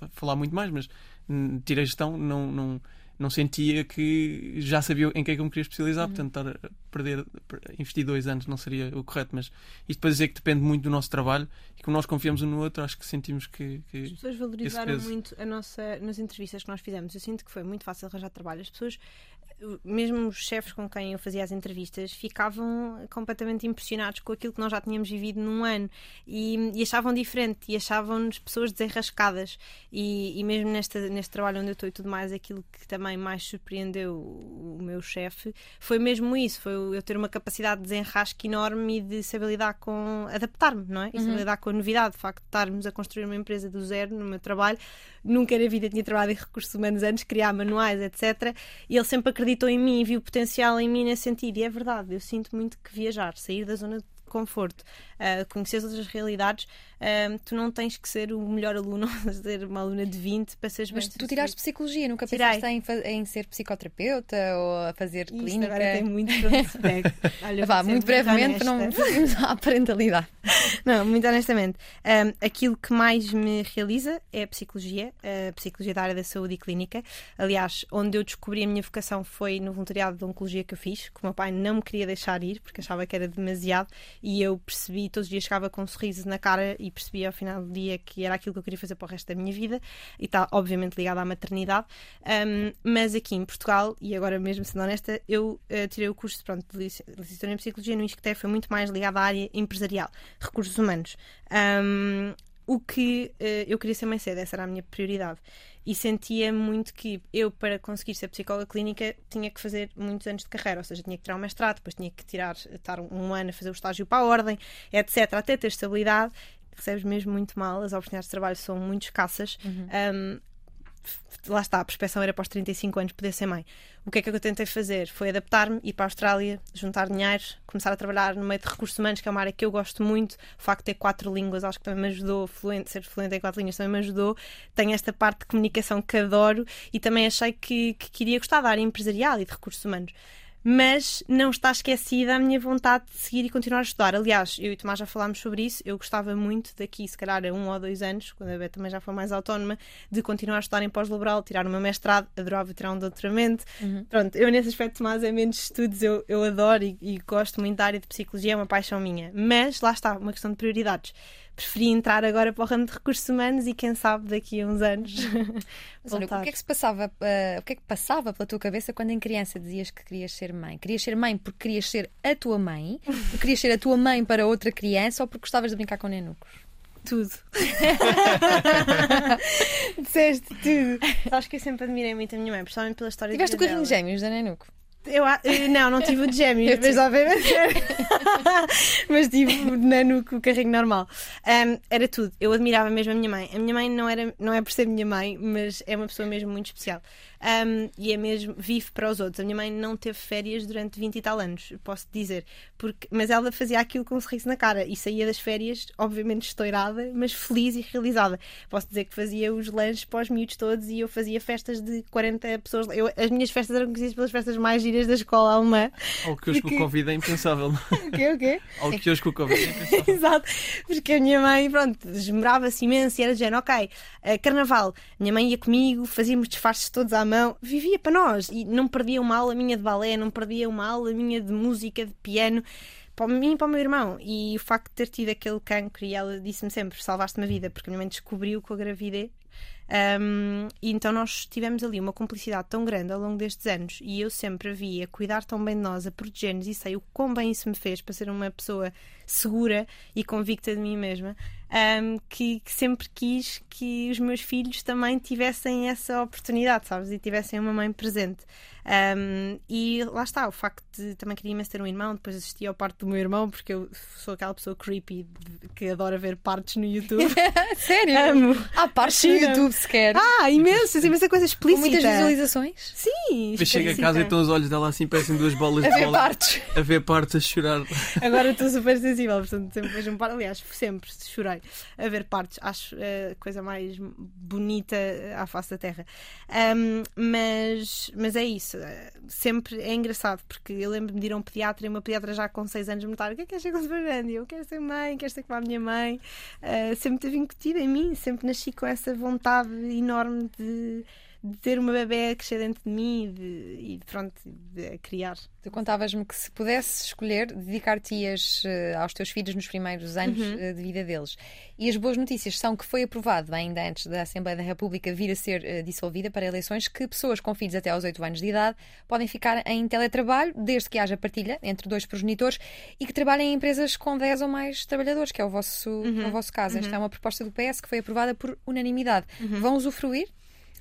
S3: a falar muito mais, mas hum, tirei gestão, não, não não sentia que já sabia em que é que eu me queria especializar, uhum. portanto, estar a perder, investir dois anos não seria o correto, mas isto para dizer que depende muito do nosso trabalho e como nós confiamos um no outro, acho que sentimos que. que
S2: as pessoas valorizaram muito a nossa, nas entrevistas que nós fizemos. Eu sinto que foi muito fácil arranjar trabalho. As pessoas mesmo os chefes com quem eu fazia as entrevistas ficavam completamente impressionados com aquilo que nós já tínhamos vivido num ano e, e achavam diferente e achavam-nos pessoas desenrascadas. E, e mesmo nesta, neste trabalho onde eu estou e tudo mais, aquilo que também mais surpreendeu o, o meu chefe foi mesmo isso: foi eu ter uma capacidade de desenrasque enorme e de saber lidar com. adaptar-me, não é? E saber uhum. lidar com a novidade. De facto, estarmos a construir uma empresa do zero no meu trabalho. Nunca na vida tinha trabalhado em recursos humanos antes, criar manuais, etc. E ele sempre acreditou em mim, viu potencial em mim nesse sentido. E é verdade, eu sinto muito que viajar, sair da zona de conforto, uh, conhecer outras realidades, uh, tu não tens que ser o melhor aluno, ser uma aluna de 20 para seres
S1: Mas tu tiraste psicologia, nunca pensaste em, em, ser psicoterapeuta ou a fazer Isto clínica?
S2: agora tem muito
S1: Olha, Vá, muito brevemente para não à parentalidade.
S2: Não, muito honestamente, um, aquilo que mais me realiza é a psicologia, a psicologia da área da saúde e clínica. Aliás, onde eu descobri a minha vocação foi no voluntariado de oncologia que eu fiz, que o meu pai não me queria deixar ir porque achava que era demasiado e eu percebi, todos os dias chegava com um sorriso na cara e percebi ao final do dia que era aquilo que eu queria fazer para o resto da minha vida e está obviamente ligado à maternidade. Um, mas aqui em Portugal, e agora mesmo sendo honesta, eu uh, tirei o curso pronto, de licenciatura em Psicologia no ISCTE, foi muito mais ligado à área empresarial, recursos humanos. Um, o que uh, eu queria ser mais cedo, essa era a minha prioridade e sentia muito que eu, para conseguir ser psicóloga clínica, tinha que fazer muitos anos de carreira, ou seja, tinha que tirar o mestrado, depois tinha que tirar, estar um ano a fazer o estágio para a ordem, etc., até ter estabilidade. Recebes mesmo muito mal, as oportunidades de trabalho são muito escassas. Uhum. Um, lá está, a prospeção era para os 35 anos poder ser mãe. O que é que eu tentei fazer? Foi adaptar-me, ir para a Austrália, juntar dinheiro, começar a trabalhar no meio de recursos humanos, que é uma área que eu gosto muito. O facto de ter quatro línguas, acho que também me ajudou, fluente, ser fluente em quatro línguas também me ajudou. Tenho esta parte de comunicação que adoro e também achei que, que queria gostar da área empresarial e de recursos humanos mas não está esquecida a minha vontade de seguir e continuar a estudar. Aliás, eu e o Tomás já falámos sobre isso. Eu gostava muito daqui, se calhar, a um ou dois anos, quando a Beth também já for mais autónoma, de continuar a estudar em pós-laboral, tirar o meu mestrado, adorava tirar um doutoramento. Uhum. Pronto, eu nesse aspecto, Tomás, é menos estudos, eu, eu adoro e, e gosto muito da área de psicologia, é uma paixão minha. Mas lá está, uma questão de prioridades preferi entrar agora para o ramo de recursos humanos e quem sabe daqui a uns anos.
S1: Mas olha, o que é que se passava, uh, o que é que passava pela tua cabeça quando em criança dizias que querias ser mãe? Querias ser mãe porque querias ser a tua mãe? ou querias ser a tua mãe para outra criança ou porque gostavas de brincar com nenucos?
S2: Tudo. Disseste tudo. Acho que eu sempre admirei muito a minha mãe, principalmente pela história
S1: Tiveste o carrinho de gêmeos da Nenuco?
S2: Eu, não, não tive o de gêmeos, mas obviamente. mas tive o nano com o carrinho normal. Um, era tudo. Eu admirava mesmo a minha mãe. A minha mãe não, era, não é por ser minha mãe, mas é uma pessoa mesmo muito especial um, e é mesmo, vive para os outros. A minha mãe não teve férias durante 20 e tal anos, posso dizer, porque, mas ela fazia aquilo com um sorriso na cara e saía das férias, obviamente estourada, mas feliz e realizada. Posso dizer que fazia os lanches para os miúdos todos e eu fazia festas de 40 pessoas. Eu, as minhas festas eram conhecidas pelas festas mais giras da escola alemã.
S3: Algo que hoje porque... com o Covid é impensável.
S2: o quê? O quê?
S3: Algo que hoje com o Covid é impensável.
S2: Exato, porque a minha mãe, pronto, desmorava-se imenso e era de género, ok, uh, carnaval, minha mãe ia comigo, fazíamos disfarces todos à mão vivia para nós e não perdia uma aula minha de balé, não perdia uma aula minha de música, de piano para mim e para o meu irmão. E o facto de ter tido aquele cancro, e ela disse-me sempre: salvaste-me a vida, porque a minha mãe descobriu com a gravidez. Um, e então nós tivemos ali uma cumplicidade tão grande ao longo destes anos e eu sempre a vi a cuidar tão bem de nós, a proteger-nos e sei o quão bem isso me fez para ser uma pessoa segura e convicta de mim mesma um, que, que, sempre quis que os meus filhos também tivessem essa oportunidade, sabes? E tivessem uma mãe presente. Um, e lá está, o facto de também queria imenso ter um irmão, depois assisti ao parte do meu irmão, porque eu sou aquela pessoa creepy que adora ver partes no YouTube.
S1: Sério?
S2: Amo.
S1: Há partes no YouTube sequer.
S2: Ah, imensas, imensa coisa explícita.
S1: Com muitas visualizações?
S2: Sim.
S3: Depois chega a casa e estão os olhos dela assim, parecem duas bolas
S1: a
S3: de
S1: ver
S3: bola.
S1: Partes.
S3: A ver partes, a chorar.
S2: Agora estou super sensível, portanto sempre vejo um par. Aliás, sempre chorei a ver partes. Acho a coisa mais bonita à face da Terra. Um, mas, mas é isso. Sempre é engraçado, porque eu lembro-me de ir a um pediatra e uma pediatra já com 6 anos me perguntar o que é que és for grande? Eu quero ser mãe, quero ser como a minha mãe. Uh, sempre teve incutido em mim, sempre nasci com essa vontade enorme de de ter uma bebê a crescer dentro de mim e de, e pronto, de criar.
S1: Tu contavas-me que se pudesse escolher, dedicar-te-ias uh, aos teus filhos nos primeiros anos uhum. uh, de vida deles. E as boas notícias são que foi aprovado, ainda antes da Assembleia da República vir a ser uh, dissolvida para eleições, que pessoas com filhos até aos 8 anos de idade podem ficar em teletrabalho, desde que haja partilha entre dois progenitores e que trabalhem em empresas com 10 ou mais trabalhadores, que é o vosso, uhum. é o vosso caso. Uhum. Esta é uma proposta do PS que foi aprovada por unanimidade. Uhum. Vão usufruir?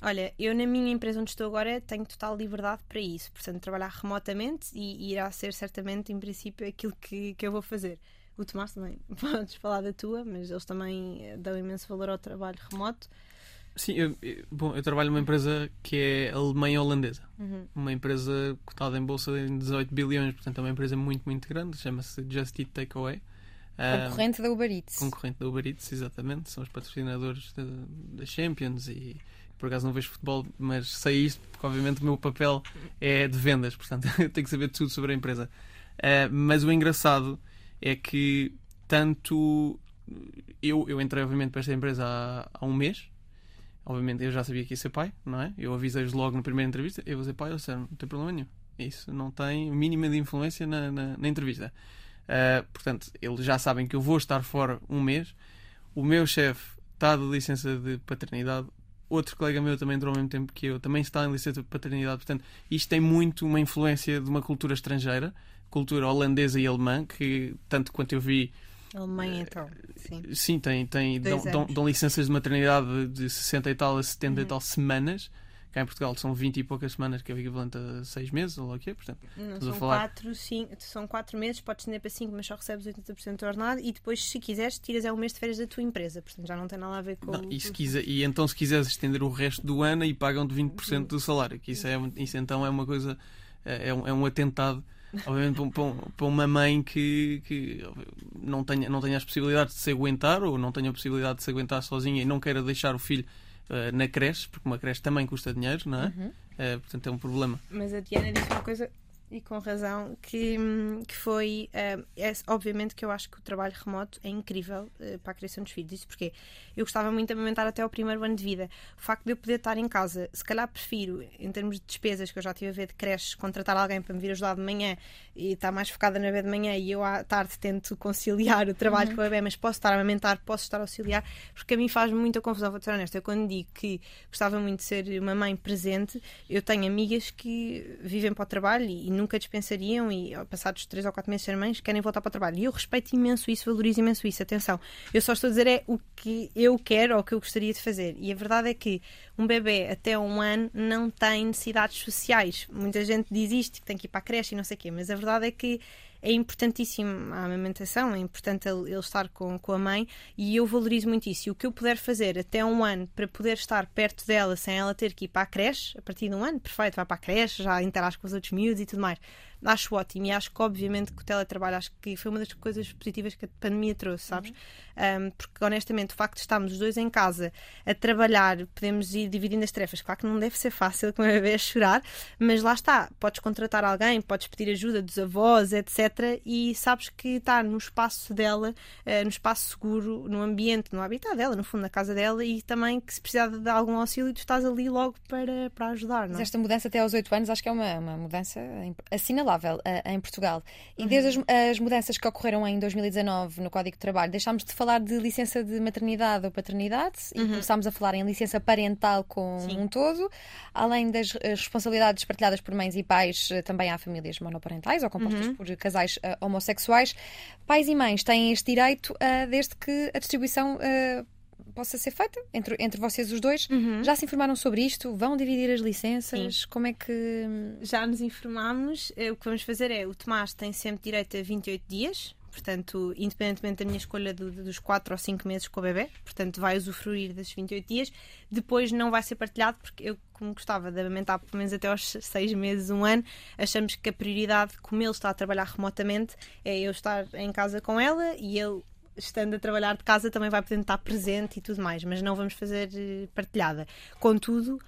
S2: Olha, eu na minha empresa onde estou agora tenho total liberdade para isso, portanto, trabalhar remotamente e, irá ser certamente, em princípio, aquilo que, que eu vou fazer. O Tomás também, podes falar da tua, mas eles também eh, dão imenso valor ao trabalho remoto.
S3: Sim, eu, eu, bom, eu trabalho numa empresa que é alemã e holandesa. Uhum. Uma empresa cotada em bolsa em 18 bilhões, portanto é uma empresa muito, muito grande, chama-se Just Eat Takeaway.
S1: Concorrente uh, da Uber Eats.
S3: Concorrente da Uber Eats, exatamente. São os patrocinadores da Champions e por acaso não vejo futebol, mas sei isto porque, obviamente, o meu papel é de vendas, portanto, eu tenho que saber tudo sobre a empresa. Uh, mas o engraçado é que, tanto. Eu, eu entrei, obviamente, para esta empresa há, há um mês. Obviamente, eu já sabia que ia ser pai, não é? Eu avisei-os logo na primeira entrevista: eu vou ser pai, eles disseram, não tem problema nenhum. Isso não tem mínima de influência na, na, na entrevista. Uh, portanto, eles já sabem que eu vou estar fora um mês. O meu chefe está de licença de paternidade outro colega meu também entrou ao mesmo tempo que eu, também está em licença de paternidade. Portanto, isto tem muito uma influência de uma cultura estrangeira, cultura holandesa e alemã, que tanto quanto eu vi.
S2: Alemanha, então, sim.
S3: Sim, tem, tem, dão, dão, dão, licenças de maternidade de 60 e tal a 70 uhum. e tal semanas Cá em Portugal são 20 e poucas semanas, que é o equivalente a 6 meses, ou o que é, portanto.
S2: Não, são, falar... 4, 5, são 4 meses, podes estender para 5, mas só recebes 80% do ordenado e depois, se quiseres, tiras é um mês de férias da tua empresa, portanto já não tem nada a ver com.
S3: Não, e, se quiser, e então, se quiseres estender o resto do ano, e pagam de 20% do salário, que isso, é, isso então é uma coisa, é, é um, é um atentado obviamente para, uma mãe que, que não, tenha, não tenha as possibilidades de se aguentar ou não tenha a possibilidade de se aguentar sozinha e não queira deixar o filho na creche, porque uma creche também custa dinheiro, não é? Uhum. Uh, portanto, é um problema.
S2: Mas a Diana disse uma coisa e com razão, que, que foi. Uh, é, obviamente que eu acho que o trabalho remoto é incrível uh, para a criação dos filhos. Isso porque eu gostava muito de amamentar até o primeiro ano de vida. O facto de eu poder estar em casa, se calhar prefiro, em termos de despesas, que eu já estive a ver de creches, contratar alguém para me vir ajudar de manhã e estar mais focada na bebê de manhã e eu à tarde tento conciliar o trabalho uhum. com a bebê, mas posso estar a amamentar, posso estar a auxiliar, porque a mim faz muita confusão, vou ser honesta. Eu quando digo que gostava muito de ser uma mãe presente, eu tenho amigas que vivem para o trabalho e, e nunca dispensariam e passados 3 ou 4 meses de ser mães querem voltar para o trabalho. E eu respeito imenso isso, valorizo imenso isso. Atenção, eu só estou a dizer é o que eu quero ou o que eu gostaria de fazer. E a verdade é que um bebê até um ano não tem necessidades sociais. Muita gente diz isto, que tem que ir para a creche e não sei o quê, mas a verdade é que é importantíssimo a amamentação, é importante ele estar com, com a mãe e eu valorizo muito isso. E o que eu puder fazer até um ano para poder estar perto dela sem ela ter que ir para a creche, a partir de um ano, perfeito, vai para a creche, já interage com os outros miúdos e tudo mais acho ótimo e acho que obviamente que o teletrabalho acho que foi uma das coisas positivas que a pandemia trouxe, sabes? Uhum. Um, porque honestamente o facto de estarmos os dois em casa a trabalhar, podemos ir dividindo as tarefas, claro que não deve ser fácil com a bebê a chorar, mas lá está, podes contratar alguém, podes pedir ajuda dos avós, etc. E sabes que estar no espaço dela, uh, no espaço seguro, no ambiente, no habitat dela, no fundo, na casa dela, e também que se precisar de algum auxílio, tu estás ali logo para, para ajudar. Não?
S1: Mas é? esta mudança até aos 8 anos acho que é uma, uma mudança assinalada uh, em Portugal. E uhum. desde as, as, mudanças que ocorreram em 2019 no Código de Trabalho, deixámos de falar de licença de maternidade ou paternidade uhum. e começámos a falar em licença parental com Sim. um todo. Além das responsabilidades partilhadas por mães e pais, eh, também há famílias monoparentais ou compostas uhum. por casais uh, homossexuais. Pais e mães têm este direito uh, desde que a distribuição possa ser feita entre, entre vocês os dois. Uhum. Já se informaram sobre isto? Vão dividir as licenças? Sim. Como é que.
S2: Já nos informámos. Eh, o que vamos fazer é: o Tomás tem sempre direito a 28 dias. Portanto, independentemente da minha escolha do, dos 4 ou 5 meses com o bebê, portanto, vai usufruir desses 28 dias. Depois não vai ser partilhado, porque eu, como gostava de amamentar pelo menos até aos 6 meses, um ano, achamos que a prioridade, como ele está a trabalhar remotamente, é eu estar em casa com ela e ele estando a trabalhar de casa, também vai poder estar presente e tudo mais, mas não vamos fazer eh, partilhada. Contudo,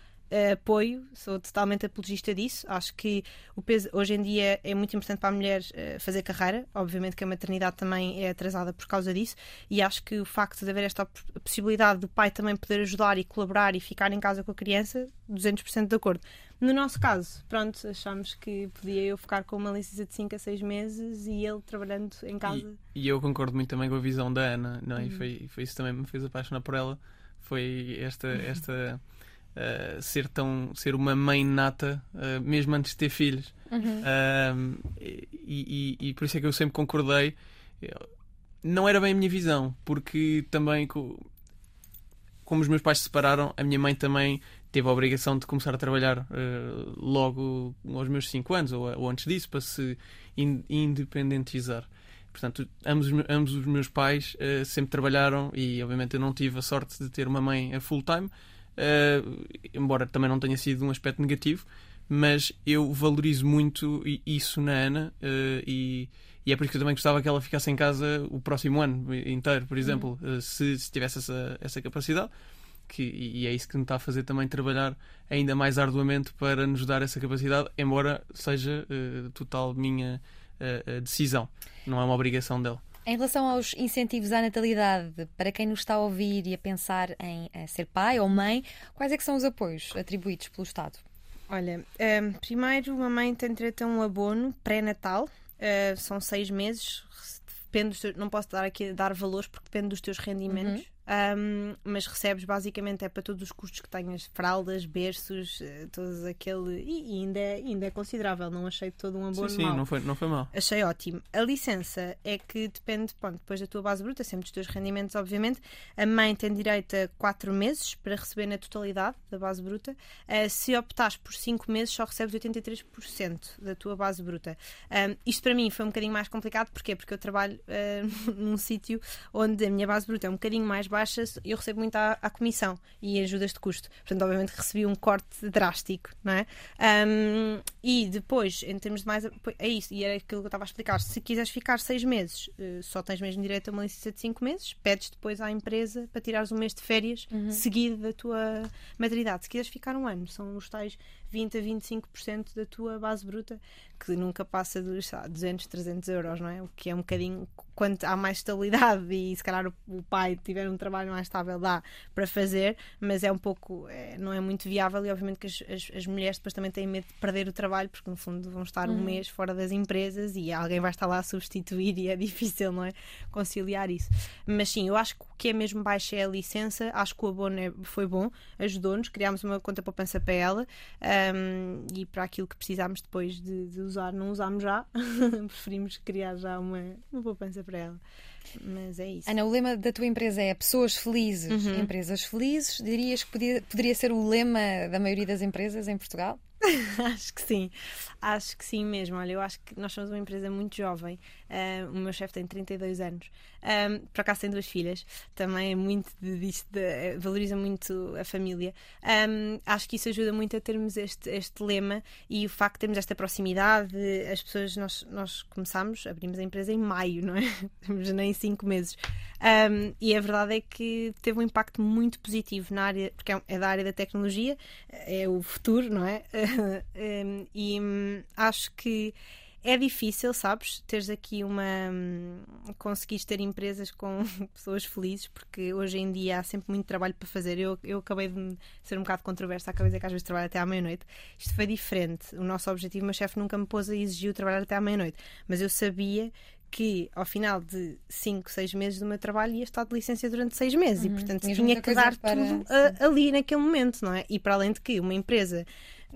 S2: apoio, sou totalmente apologista disso. Acho que o peso, hoje em dia é muito importante para a mulher uh, fazer carreira. Obviamente que a maternidade também é atrasada por causa disso, e acho que o facto de haver esta possibilidade do pai também poder ajudar e colaborar e ficar em casa com a criança, 200% de acordo. No nosso caso, pronto, achámos que podia eu ficar com uma licença de 5 a 6 meses e ele trabalhando em casa.
S3: E, e eu concordo muito também com a visão da Ana, não é? Uhum. E foi, foi isso também que me fez apaixonar por ela. Foi esta. Esta Uh, ser tão ser uma mãe nata uh, mesmo antes de ter filhos. Uhum. uh, e, e, e, por isso é que eu sempre concordei. Não era bem a minha visão porque também como os meus pais se separaram a minha mãe também teve a obrigação de começar a trabalhar logo aos meus 5 anos ou, ou, antes disso para se in, independentizar. Portanto, ambos, ambos os meus pais sempre trabalharam e, obviamente, eu não tive a sorte de ter uma mãe a full time, uh, embora também não tenha sido um aspecto negativo, mas eu valorizo muito isso na Ana uh, e, e, é por isso que eu também gostava que ela ficasse em casa o próximo ano inteiro, por exemplo, uhum. uh, se, se, tivesse essa, essa capacidade. Que, e é isso que nos está a fazer também trabalhar ainda mais arduamente para nos dar essa capacidade, embora seja total minha decisão, não é uma obrigação dela.
S1: Em relação aos incentivos à natalidade, para quem nos está a ouvir e a pensar em a eh, ser pai ou mãe, quais é que são os apoios atribuídos pelo Estado?
S2: Olha, um, ehm, primeiro uma mãe tem direito a um abono pré-natal, uh, são seis meus, depende dos, não posso dar aqui dar valores porque depende dos teus rendimentos. Uhum um, mas recebes basicamente é para todos os custos que tenhas, fraldas, berços, eh, todos aquele. E, ainda, é, ainda é considerável, não achei todo um abono
S3: sim, sim,
S2: mal.
S3: Não foi, não foi mal.
S2: Achei ótimo. A licença é que depende, pronto, depois da tua base bruta, sempre dos teus rendimentos, obviamente. A mãe tem direito a 4 meses para receber na totalidade da base bruta. Uh, se optares por 5 meses, só recebes 83% da tua base bruta. Um, isto para mim foi um bocadinho mais complicado, porquê? Porque eu trabalho uh, num sítio onde a minha base bruta é um bocadinho mais baixas, eu recebo muito à, à, comissão e ajudas de custo. Portanto, obviamente recebi um corte drástico, não é? Um, e depois, em termos de mais. É isso, e era aquilo que eu estava a explicar. Se quiseres ficar seis meses, eh, só tens mesmo direito a uma licença de cinco meses, pedes depois à empresa para tirares um mês de férias uhum. seguido da tua maternidade. Se quiseres ficar um ano, são os tais 20 a 25% da tua base bruta, que nunca passa dos 200, 300 euros, não é? O que é um bocadinho quando há mais estabilidade e se calhar o, pai tiver um trabalho mais estável dá para fazer, mas é um pouco, é, não é muito viável e obviamente que as, as, as, mulheres depois também têm medo de perder o trabalho porque no fundo vão estar uhum. um mês fora das empresas e alguém vai estar lá a substituir e é difícil, não é? Conciliar isso. Mas sim, eu acho que o que é mesmo baixo é a licença, acho que o abono é, foi bom, ajudou-nos, criámos uma conta poupança para ela um, e para aquilo que precisámos depois de, de usar, não usámos já, preferimos criar já uma, uma poupança para ela. Mas é isso.
S1: Ana, o lema da tua empresa é pessoas felizes, uhum. empresas felizes. Dirias que podia, poderia ser o lema da maioria das empresas em Portugal?
S2: acho que sim, acho que sim mesmo. Olha, eu acho que nós somos uma empresa muito jovem. Uh, o meu chefe tem 32 anos. Um, por acaso tem duas filhas, também é muito disto, valoriza muito a família. Um, acho que isso ajuda muito a termos este, este lema e o facto de termos esta proximidade. As pessoas, nós, nós começámos, abrimos a empresa em maio, não é? Temos nem cinco meses. Um, e a verdade é que teve um impacto muito positivo na área, porque é, é da área da tecnologia, é o futuro, não é? um, e um, acho que é difícil, sabes, teres aqui uma. Hum, conseguires ter empresas com pessoas felizes, porque hoje em dia há sempre muito trabalho para fazer. Eu, eu acabei de ser um bocado controversa, acabei de dizer que às vezes trabalho até à meia-noite. Isto foi diferente. O nosso objetivo, o meu chefe nunca me pôs a exigir trabalhar até à meia-noite, mas eu sabia que ao final de 5, 6 meses do meu trabalho ia estar de licença durante 6 meses uhum. e portanto tinha que dar para... tudo a, ali naquele momento, não é? E para além de que uma empresa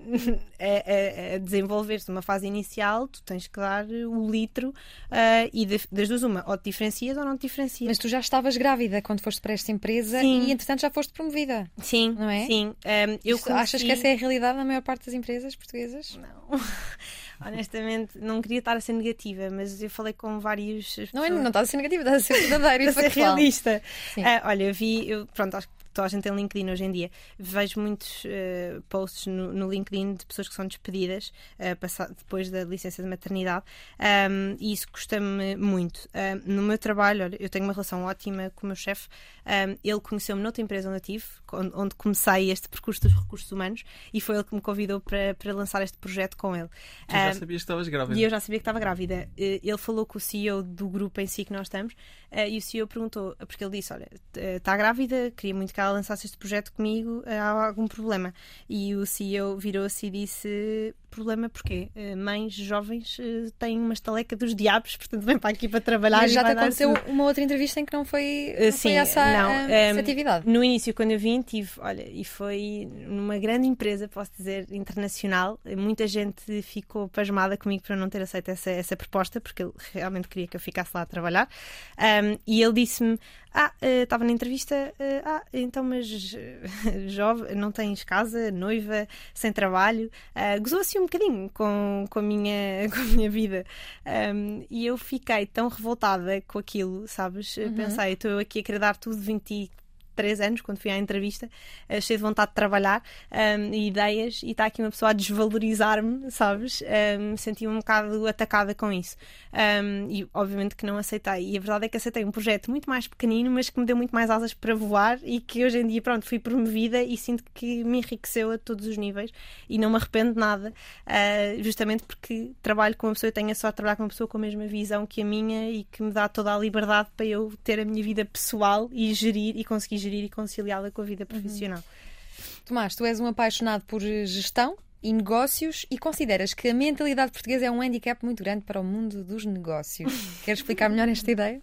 S2: a, a, a desenvolver-se numa fase inicial, tu tens que dar o litro uh, e de, das duas uma, ou te diferencias ou não te diferencias.
S1: Mas tu já estavas grávida quando foste para esta empresa sim. e entretanto já foste promovida.
S2: Sim,
S1: não é?
S2: Sim. Um,
S1: eu Isto, Achas que essa é a realidade na maior parte das empresas portuguesas?
S2: Não. honestamente, não queria estar a ser negativa, mas eu falei com vários.
S1: Não, é, não estás a ser negativa, estás a ser verdadeira
S2: e a ser realista. Uh, olha, vi, eu, pronto, acho que toda a gente tem LinkedIn hoje em dia. Vejo muitos uh, posts no, no, LinkedIn de pessoas que são despedidas uh, depois da licença de maternidade um, e isso custa-me muito. Um, no meu trabalho, olha, eu tenho uma relação ótima com o meu chefe. Um, ele conheceu-me noutra empresa onde eu tive, onde, onde, comecei este percurso dos recursos humanos e foi ele que me convidou para, para lançar este projeto com ele.
S3: Tu já sabias que estavas grávida?
S2: E eu já sabia que estava grávida. Ele falou com o CEO do grupo em si que nós estamos e o CEO perguntou, porque ele disse: Olha, está grávida, queria muito que ela lançasse este projeto comigo, há algum problema? E o CEO virou-se e disse: Problema porquê? Eh, mães jovens eh, têm uma estaleca dos diabos, portanto vem para aqui para trabalhar.
S1: Mas já te aconteceu uma outra entrevista em que não foi, não Sim, foi essa, não, um, essa atividade?
S2: No início, quando eu vim, tive, olha, e foi numa grande empresa, posso dizer, internacional. Muita gente ficou pasmada comigo por não ter aceito essa, essa proposta, porque ele realmente queria que eu ficasse lá a trabalhar. Um, e ele disse-me: ah, uh, estava na entrevista. Uh, ah, então, mas uh, jovem, não tens casa, noiva, sem trabalho. Uh, Gozou assim um bocadinho com, com, a, minha, com a minha vida. Um, e eu fiquei tão revoltada com aquilo, sabes? Uhum. Pensei, estou aqui a querer dar tudo 20, três anos, quando fui à entrevista, uh, cheio de vontade de trabalhar um, e ideias, e está aqui uma pessoa a desvalorizar-me, sabes? Um, Senti-me um bocado atacada com isso. Um, e obviamente que não aceitei. E a verdade é que aceitei um projeto muito mais pequenino, mas que me deu muito mais asas para voar e que hoje em dia, pronto, fui promovida e sinto que me enriqueceu a todos os níveis e não me arrependo de nada, uh, justamente porque trabalho com uma pessoa, eu tenho a sorte de trabalhar com uma pessoa com a mesma visão que a minha e que me dá toda a liberdade para eu ter a minha vida pessoal e gerir e conseguir gerir e conciliá-la com a vida profissional. Uhum.
S1: Tomás, tu és um apaixonado por gestão e negócios e consideras que a mentalidade portuguesa é um handicap muito grande para o mundo dos negócios. Queres explicar melhor esta ideia?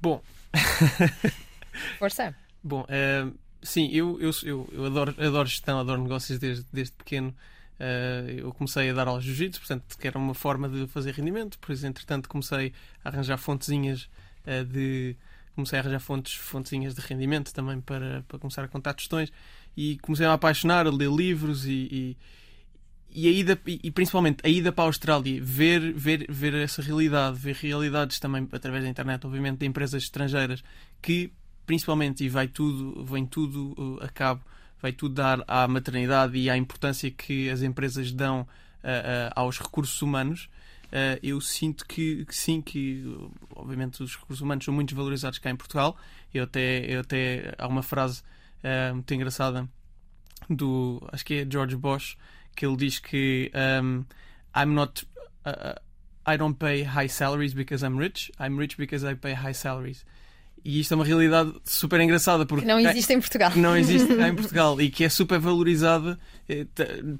S3: Bom.
S1: Força.
S3: Bom, uh, sim, eu, eu, eu, eu, adoro, adoro gestão, adoro negócios desde, desde pequeno. Uh, eu comecei a dar aos jiu-jitsu, portanto, que era uma forma de fazer rendimento. Depois, entretanto, comecei a arranjar fontezinhas uh, de comecei a arranjar fontes, fontezinhas de rendimento também para, para começar a contar questões e comecei a me apaixonar, a ler livros e, e, e, a ida, e principalmente a ida para a Austrália, ver, ver, ver essa realidade, ver realidades também através da internet, obviamente, de empresas estrangeiras que principalmente, e vai tudo, vem tudo uh, a cabo, vai tudo dar à maternidade e à importância que as empresas dão uh, uh, aos recursos humanos eu sinto que, que, sim, que obviamente os recursos humanos são muito valorizados cá em Portugal. Eu até, eu até há uma frase uh, muito engraçada do acho que é George Bosch que ele diz que um, I'm not uh, I don't pay high salaries because I'm rich, I'm rich because I pay high salaries. E isto é uma realidade super engraçada porque
S1: que não existe em Portugal.
S3: Que não existe em Portugal e que é super valorizada, eh,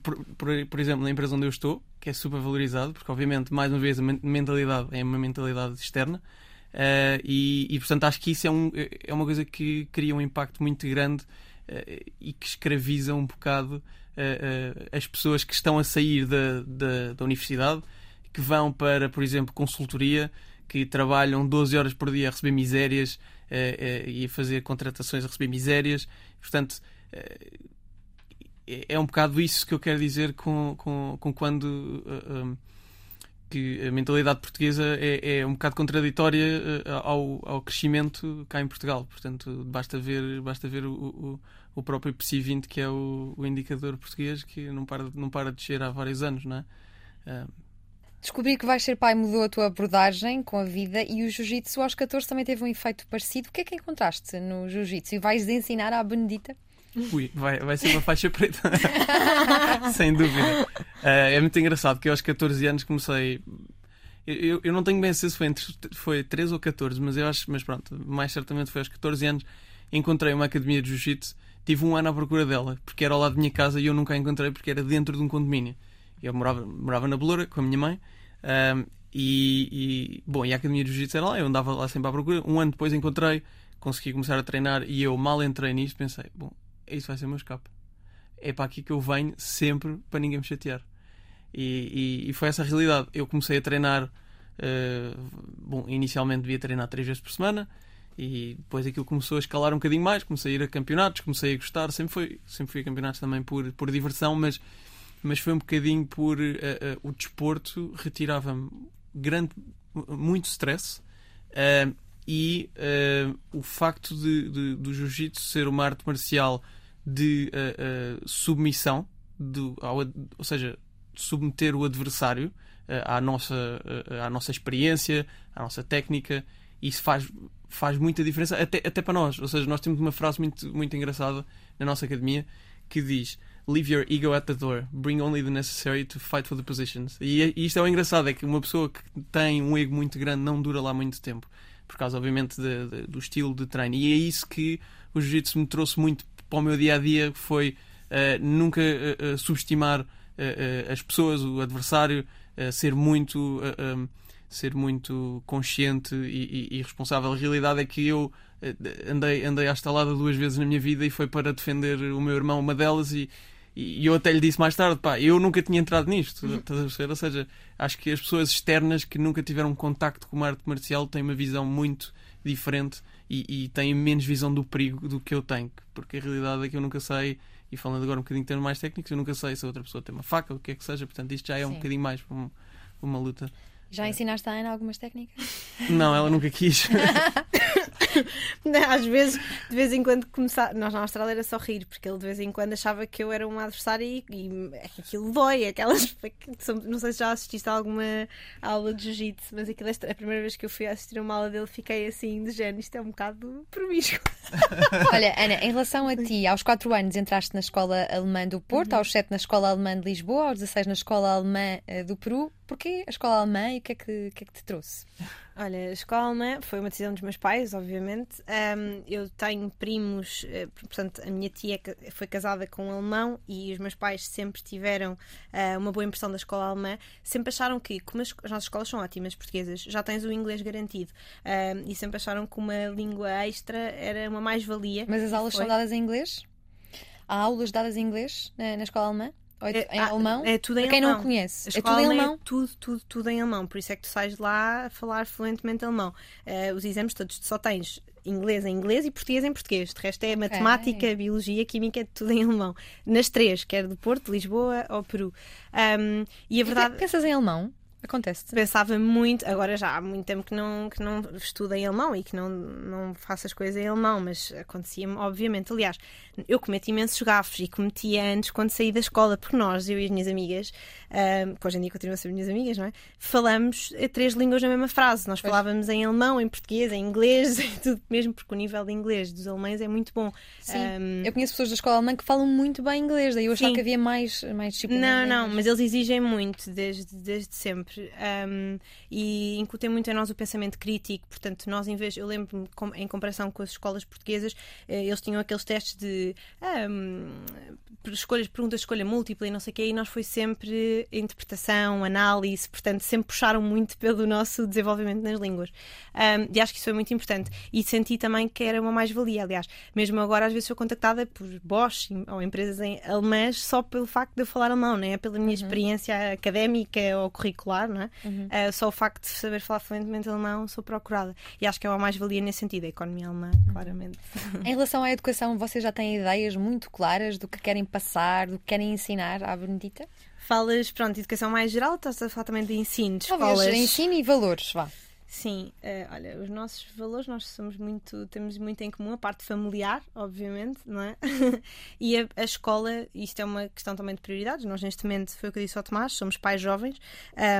S3: por, por, por, exemplo, na empresa onde eu estou, que é super valorizado, porque obviamente, mais uma vez, a mentalidade é uma mentalidade externa. Uh, e, e, portanto acho que isso é, um, é uma coisa que cria um impacto muito grande uh, e que escraviza um bocado uh, as pessoas que estão a sair da, da, da universidade, que vão para, por exemplo, consultoria, que trabalham 12 horas por dia a receber misérias uh, uh, e a fazer contratações a receber misérias. Portanto, uh, é um bocado isso que eu quero dizer com, com, com quando. Um, que a mentalidade portuguesa é, é um bocado contraditória ao, ao crescimento cá em Portugal. Portanto, basta ver, basta ver o, o, o próprio PSI 20, que é o, o indicador português, que não para, não para de descer há vários anos, não é?
S1: Descobrir que vais ser pai mudou a tua abordagem com a vida e o jiu-jitsu aos 14 também teve um efeito parecido. O que é que encontraste no jiu-jitsu? E vais ensinar à Benedita?
S3: Ui, vai, vai ser uma faixa preta. Sem dúvida. Uh, é muito engraçado que eu aos 14 anos comecei. Eu, eu não tenho bem certeza se foi, entre, foi 13 ou 14, mas eu acho, mas pronto, mais certamente foi aos 14 anos. Encontrei uma academia de jiu-jitsu, tive um ano à procura dela, porque era ao lado da minha casa e eu nunca a encontrei porque era dentro de um condomínio. Eu morava, morava na Beloura com a minha mãe. Um, e, e, bom, e a Academia de Jiu-Jitsu era lá, eu andava lá sempre à procura. Um ano depois encontrei, consegui começar a treinar e eu mal entrei nisto, pensei, bom, isso vai ser o meu escape. É para aqui que eu venho sempre para ninguém me chatear. E, e, e foi essa a realidade. Eu comecei a treinar, uh, bom, inicialmente devia treinar três vezes por semana e depois aquilo começou a escalar um bocadinho mais. Comecei a ir a campeonatos, comecei a gostar. Sempre, foi, sempre fui a campeonatos também por, por diversão, mas mas foi um bocadinho por uh, uh, o desporto retirava-me grande, muito stress uh, e o facto de, de, do jiu-jitsu ser uma arte marcial de submissão, de, ao, ou seja, submeter o adversário à, nossa, à nossa experiência, à nossa técnica, isso faz, faz muita diferença até, até para nós. Ou seja, nós temos uma frase muito, muito engraçada na nossa academia que diz Leave your ego at the door. Bring only the necessary to fight for the positions. E, e isto é o engraçado, é que uma pessoa que tem um ego muito grande não dura lá muito tempo. Por causa, obviamente, de, de, do estilo de treino. E é isso que o Jiu-Jitsu me trouxe muito para o meu dia-a-dia, que foi uh, nunca uh, uh, subestimar as pessoas, o adversário, ser muito... Um, ser muito consciente e, e, e, responsável. A realidade é que eu andei, andei à estalada duas vezes na minha vida e foi para defender o meu irmão, uma delas, e, e eu até lhe disse mais tarde, pá, eu nunca tinha entrado nisto, uhum. estás a perceber? Ou seja, acho que as pessoas externas que nunca tiveram contacto com uma arte marcial têm uma visão muito diferente e, e têm menos visão do perigo do que eu tenho, porque a realidade é que eu nunca sei, e falando agora um bocadinho de termos mais técnicos, eu nunca sei se a outra pessoa tem uma faca, ou o que é que seja, portanto isto já é Sim. um bocadinho mais para uma, uma luta.
S1: Já ensinaste a Ana algumas técnicas?
S3: Não, ela nunca quis.
S2: Às vezes, de vez em quando começava. Nós na Austrália era só rir, porque ele de vez em quando achava que eu era uma adversária e, e é aquilo dói. Aquelas. Não sei se já assististe a alguma aula de jiu-jitsu, mas aquilo é a primeira vez que eu fui assistir a uma aula dele fiquei assim de género. Isto é um bocado promíscuo.
S1: Olha, Ana, em relação a ti, aos 4 anos entraste na escola alemã do Porto, uhum. aos 7 na escola alemã de Lisboa, aos 16 na escola alemã eh, do Peru. Porquê a escola alemã e o que é que, que, é que te trouxe?
S2: Olha, a escola alemã foi uma decisão dos meus pais, obviamente. Um, eu tenho primos, eh, portanto, a minha tia foi casada com um alemão e os meus pais sempre tiveram uh, uma boa impressão da escola alemã. Sempre acharam que, como as, as nossas escolas são ótimas portuguesas, já tens o inglês garantido. Um, e sempre acharam que uma língua extra era uma mais-valia.
S1: Mas as aulas foi... são dadas em inglês? Há aulas dadas em inglês na, na escola alemã? É, em ah, alemão?
S2: É tudo em
S1: quem
S2: alemão.
S1: não conhece.
S2: É tudo em alemão? É tudo, tudo, tudo em alemão. Por isso é que tu sais de lá a falar fluentemente alemão. Uh, os exames todos só tens inglês em inglês e português em português. De resto é okay. matemática, biologia, química, é tudo em alemão. Nas três, quer do Porto, Lisboa ou Peru. Um, e a verdade.
S1: E pensas em alemão? Acontece. -te.
S2: Pensava muito, agora já há muito tempo que não, que não estudo em alemão e que não, não faço as coisas em alemão, mas acontecia-me, obviamente. Aliás, eu cometo imensos gafos e cometia antes quando saí da escola, porque nós, eu e as minhas amigas, um, que hoje em dia continuam a ser minhas amigas, não é? Falamos três línguas na mesma frase. Nós falávamos em alemão, em português, em inglês, em tudo mesmo, porque o nível de inglês dos alemães é muito bom.
S1: Sim. Um, eu conheço pessoas da escola alemã que falam muito bem inglês, daí eu achava que havia mais, mais disciplina.
S2: Não, não, mas eles exigem muito desde, desde sempre sempre. Um, e incutem muito em nós o pensamento crítico. Portanto, nós, em vez, eu lembro-me, em comparação com as escolas portuguesas, eh, eles tinham aqueles testes de um, escolhas, perguntas de escolha múltipla e não sei o quê, e nós foi sempre interpretação, análise, portanto, sempre puxaram muito pelo nosso desenvolvimento nas línguas. Um, e acho que isso foi muito importante. E senti também que era uma mais-valia. Aliás, mesmo agora, às vezes, sou contactada por Bosch ou empresas em alemãs só pelo facto de eu falar alemão, né? pela minha uhum. experiência académica ou curricular não é? Uhum. Uh, só o facto de saber falar fluentemente alemão, sou procurada. E acho que é uma mais-valia nesse sentido, a economia alemã, uhum. claramente.
S1: Em relação à educação, vocês já têm ideias muito claras do que querem passar, do que querem ensinar à Benedita?
S2: Falas, pronto, educação mais geral, estás a falar também de ensino, de
S1: Talvez, escolas. ensino e valores, vá.
S2: Sim, uh, olha, os nossos valores nós somos muito, temos muito em comum, a parte familiar, obviamente, não é? e a, a, escola, isto é uma questão também de prioridades. Nós, neste momento, foi o que eu disse ao Tomás, somos pais jovens.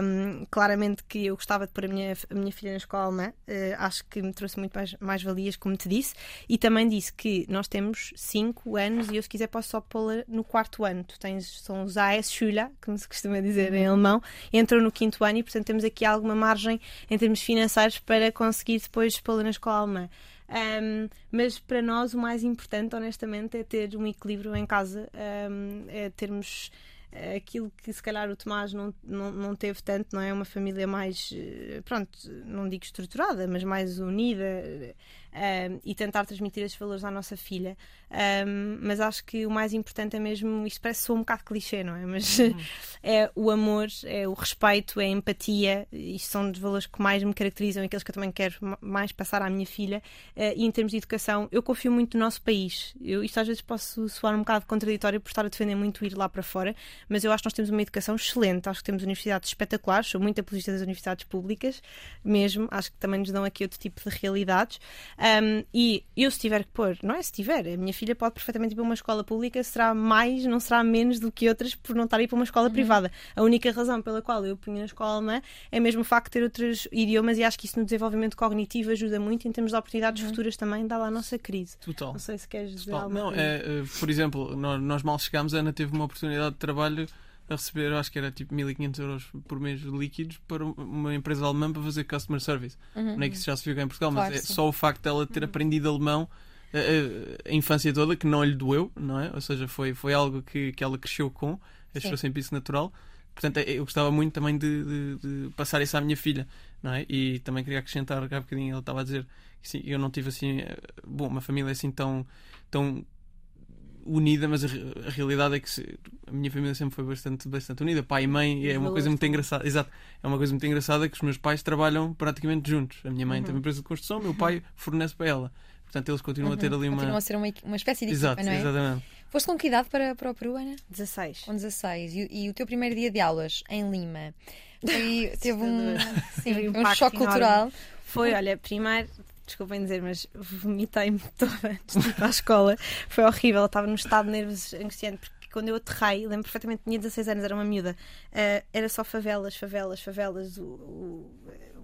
S2: Um, claramente que eu gostava de pôr a minha, a minha filha na escola alemã, uh, acho que me trouxe muito mais, mais valias, como te disse, e também disse que nós temos 5 anos e eu, se quiser, posso só pô-la no quarto ano. Tu tens, são os AS-Schüler, como se costuma dizer em uhum. alemão, entram no quinto ano e, portanto, temos aqui alguma margem em termos financeiros financeiros para conseguir depois pô-lo na escola alemã. Um, mas para nós o mais importante, honestamente, é ter um equilíbrio em casa, um, é termos eh, aquilo que se calhar o Tomás não, não, não teve tanto, não é? Uma família mais, eh, pronto, não digo estruturada, mas mais unida um, e tentar transmitir esses valores à nossa filha. Um, mas acho que o mais importante é mesmo, isto parece só um bocado clichê, não é? Mas uhum. é o amor, é o respeito, é a empatia. Isto são dos valores que mais me caracterizam e aqueles que eu também quero mais passar à minha filha. Uh, e em termos de educação, eu confio muito no nosso país. Eu, isto às vezes posso soar um bocado contraditório por estar a defender muito ir lá para fora, mas eu acho que nós temos uma educação excelente, acho que temos universidades espetaculares, sou muito apologista das universidades públicas, mesmo, acho que também nos dão aqui outro tipo de realidades. Um, e eu, se tiver que pôr, não é se tiver, a minha filha pode perfeitamente ir para uma escola pública, será mais, não será menos do que outras por não estar a ir para uma escola uhum. privada. A única razão pela qual eu punha na escola alemã é mesmo o facto de ter outros idiomas e acho que isso no desenvolvimento cognitivo ajuda muito em termos de oportunidades uhum. futuras também, dá lá a nossa crise.
S3: Total.
S2: Não sei se queres dizer
S3: Total.
S2: alguma
S3: não,
S2: coisa.
S3: É, eh, por exemplo, nós, nós mal chegámos, a Ana teve uma oportunidade de trabalho a receber, eu acho que era tipo 1500 euros por mês líquidos para uma empresa alemã para fazer customer service. Uhum. Não é que isso já se viu cá em Portugal, claro, mas é só o facto dela ter uhum. aprendido alemão a, eh, eh, a, infância toda, que não lhe doeu, não é? Ou seja, foi, foi algo que, que ela cresceu com, achou sempre isso natural. Portanto, é, eu gostava muito também de, de, de, passar isso à minha filha, não é? E também queria acrescentar, há bocadinho ela estava a dizer que sim, eu não tive assim, eh, bom, uma família assim tão, tão unida, mas a, a, realidade é que se, a minha família sempre foi bastante, bastante unida, pai e mãe, e é uma coisa muito engraçada. Exato, é uma coisa muito engraçada que os meus pais trabalham praticamente juntos. A minha mãe uhum. tem uma empresa de construção, meu pai fornece para ela. Portanto, eles continuam uhum. a ter ali uma.
S1: Continuam a ser uma, uma espécie de
S3: Exato,
S1: equipa, não é?
S3: Exatamente.
S1: Foste com que idade para, para o Peru, Ana?
S2: 16.
S1: Com 16. E, e o teu primeiro dia de aulas em Lima foi, teve um, sim, um, um choque enorme. cultural.
S2: Foi, olha, primeiro desculpem dizer, mas vomitei-me toda antes de ir para a escola. Foi horrível, estava num estado de nervos angustiante, porque quando eu aterrei, lembro perfeitamente, tinha 16 anos, era uma miúda, uh, era só favelas, favelas, favelas. O, o,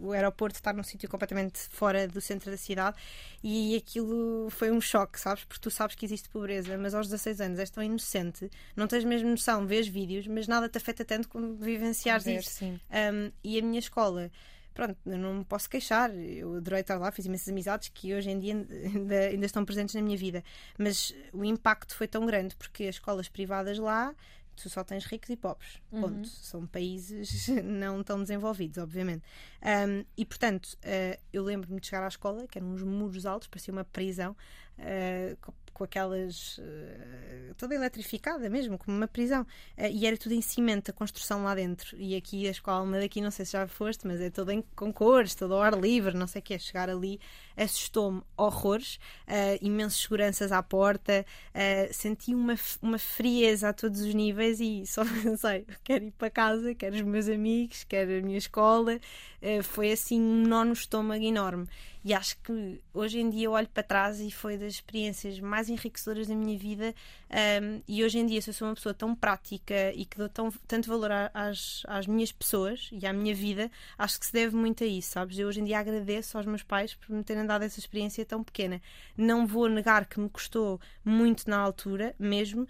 S2: o aeroporto está num sítio completamente fora do centro da cidade e aquilo foi um choque, sabes? Porque tu sabes que existe pobreza, mas aos 16 anos és tão inocente, não tens mesmo noção, vês vídeos, mas nada te afeta tanto como vivenciares isso. Um, e a minha escola pronto, não me posso queixar. Eu adorei estar lá, fiz imensas amizades que hoje em dia ainda, ainda, estão presentes na minha vida. Mas o impacto foi tão grande porque as escolas privadas lá. Tu só tens ricos e pobres. Uhum. Ponto. São países não tão desenvolvidos, obviamente. Um, e portanto, uh, eu lembro-me de chegar à escola, que eram uns muros altos, parecia uma prisão, uh, com aquelas. Uh, toda eletrificada mesmo, como uma prisão. Uh, e era tudo em cimento, a construção lá dentro. E aqui a escola daqui, não sei se já foste, mas é toda em, com cores, todo ao ar livre, não sei o que é. Chegar ali assustou-me horrores, imensos seguranças à porta, senti uma, uma frieza a todos os níveis e só sei, quero ir para casa, quero os meus amigos, quero a minha escola. Foi assim um nó no estômago enorme. E acho que hoje em dia eu olho para trás e foi das experiências mais enriquecedoras da minha vida. Um, e hoje em dia, se eu sou uma pessoa tão prática e que dou tão, tanto valor às, às minhas pessoas e à minha vida, acho que se deve muito a isso, sabes? Eu hoje em dia agradeço aos meus pais por me terem dado essa experiência tão pequena. Não vou negar que me custou muito na altura, mesmo, uh,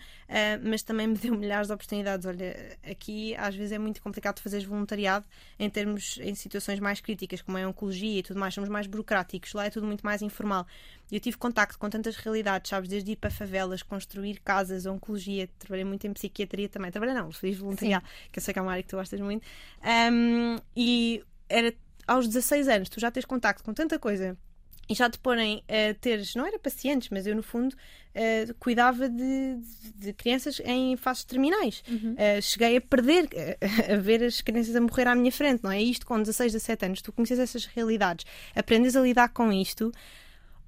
S2: mas também me deu milhares de oportunidades. Olha, aqui às vezes é muito complicado fazer voluntariado em termos, em situações mais críticas, como é a oncologia e tudo mais, somos mais burocráticos lá é tudo muito mais informal. Eu tive contacto com tantas realidades, sabes, desde ir para favelas, construir casas, oncologia, trabalhei muito em psiquiatria também. Trabalhei não, fiz voluntariado, que eu sei que é uma área que tu gostas muito. Um, e era aos 16 anos, tu já tens contacto com tanta coisa e já te porem a teres, não era pacientes, mas eu no fundo uh, cuidava de, de, de, crianças em fases terminais. Uhum. Uh, cheguei a perder, a, a, ver as crianças a morrer à minha frente, não é? Isto com 16, 17 anos, tu conheces essas realidades, aprendes a lidar com isto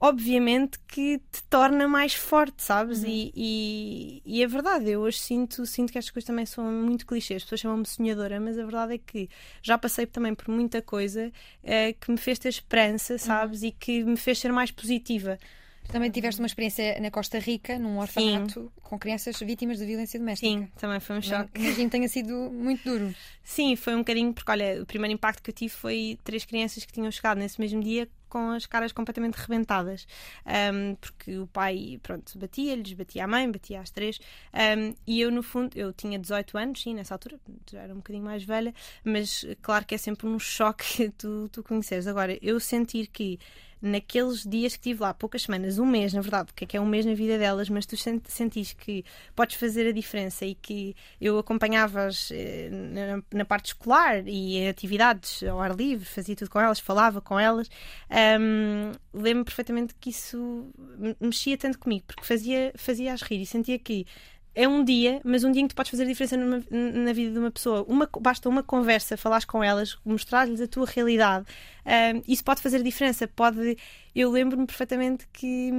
S2: obviamente que te torna mais forte, sabes? Uhum. E, e, e, é verdade, eu hoje sinto, sinto que estas coisas também são muito clichês. As pessoas chamam-me sonhadora, mas a verdade é que já passei também por muita coisa é, que me fez ter esperança, uhum. sabes? Uhum. E que me fez ser mais positiva.
S1: Também tiveste uma experiência na Costa Rica, num orfanato, Sim. com crianças vítimas de violência doméstica.
S2: Sim, também foi um choque.
S1: Imagino tenha sido muito duro.
S2: Sim, foi um bocadinho, porque olha, o primeiro impacto que eu tive foi três crianças que tinham chegado nesse mesmo dia com as caras completamente rebentadas, um, porque o pai, pronto, batia-lhes, batia a mãe, batia às três, um, e eu, no fundo, eu tinha 18 anos, sim, nessa altura, já era um bocadinho mais velha, mas claro que é sempre um choque tu, tu conheceres. Agora, eu sentir que naqueles dias que estive lá, poucas semanas, um mês, na verdade, porque é que é um mês na vida delas, mas tu sentis que podes fazer a diferença e que eu acompanhava-as eh, na, na, parte escolar e em atividades ao ar livre, fazia tudo com elas, falava com elas, um, lembro perfeitamente que isso mexia tanto comigo, porque fazia, fazia-as rir e sentia que é um dia, mas um dia em que tu podes fazer a diferença numa, na vida de uma pessoa. Uma, basta uma conversa, falares com elas, mostrar-lhes a tua realidade. Um, isso pode fazer a diferença. Pode. Eu lembro-me perfeitamente que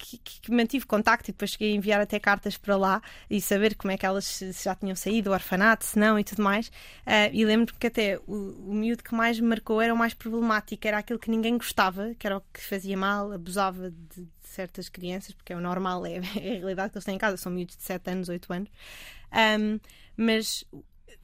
S2: que, que, mantive contacto e depois cheguei a enviar até cartas para lá e saber como é que elas se já tinham saído do orfanato, se não e tudo mais. Uh, e lembro que até o, o miúdo que mais me marcou era o mais problemático, era aquele que ninguém gostava, que era o que fazia mal, abusava de, de certas crianças, porque é o normal, é, é, a realidade que eles têm em casa, são miúdos de 7 anos, 8 anos. Um, mas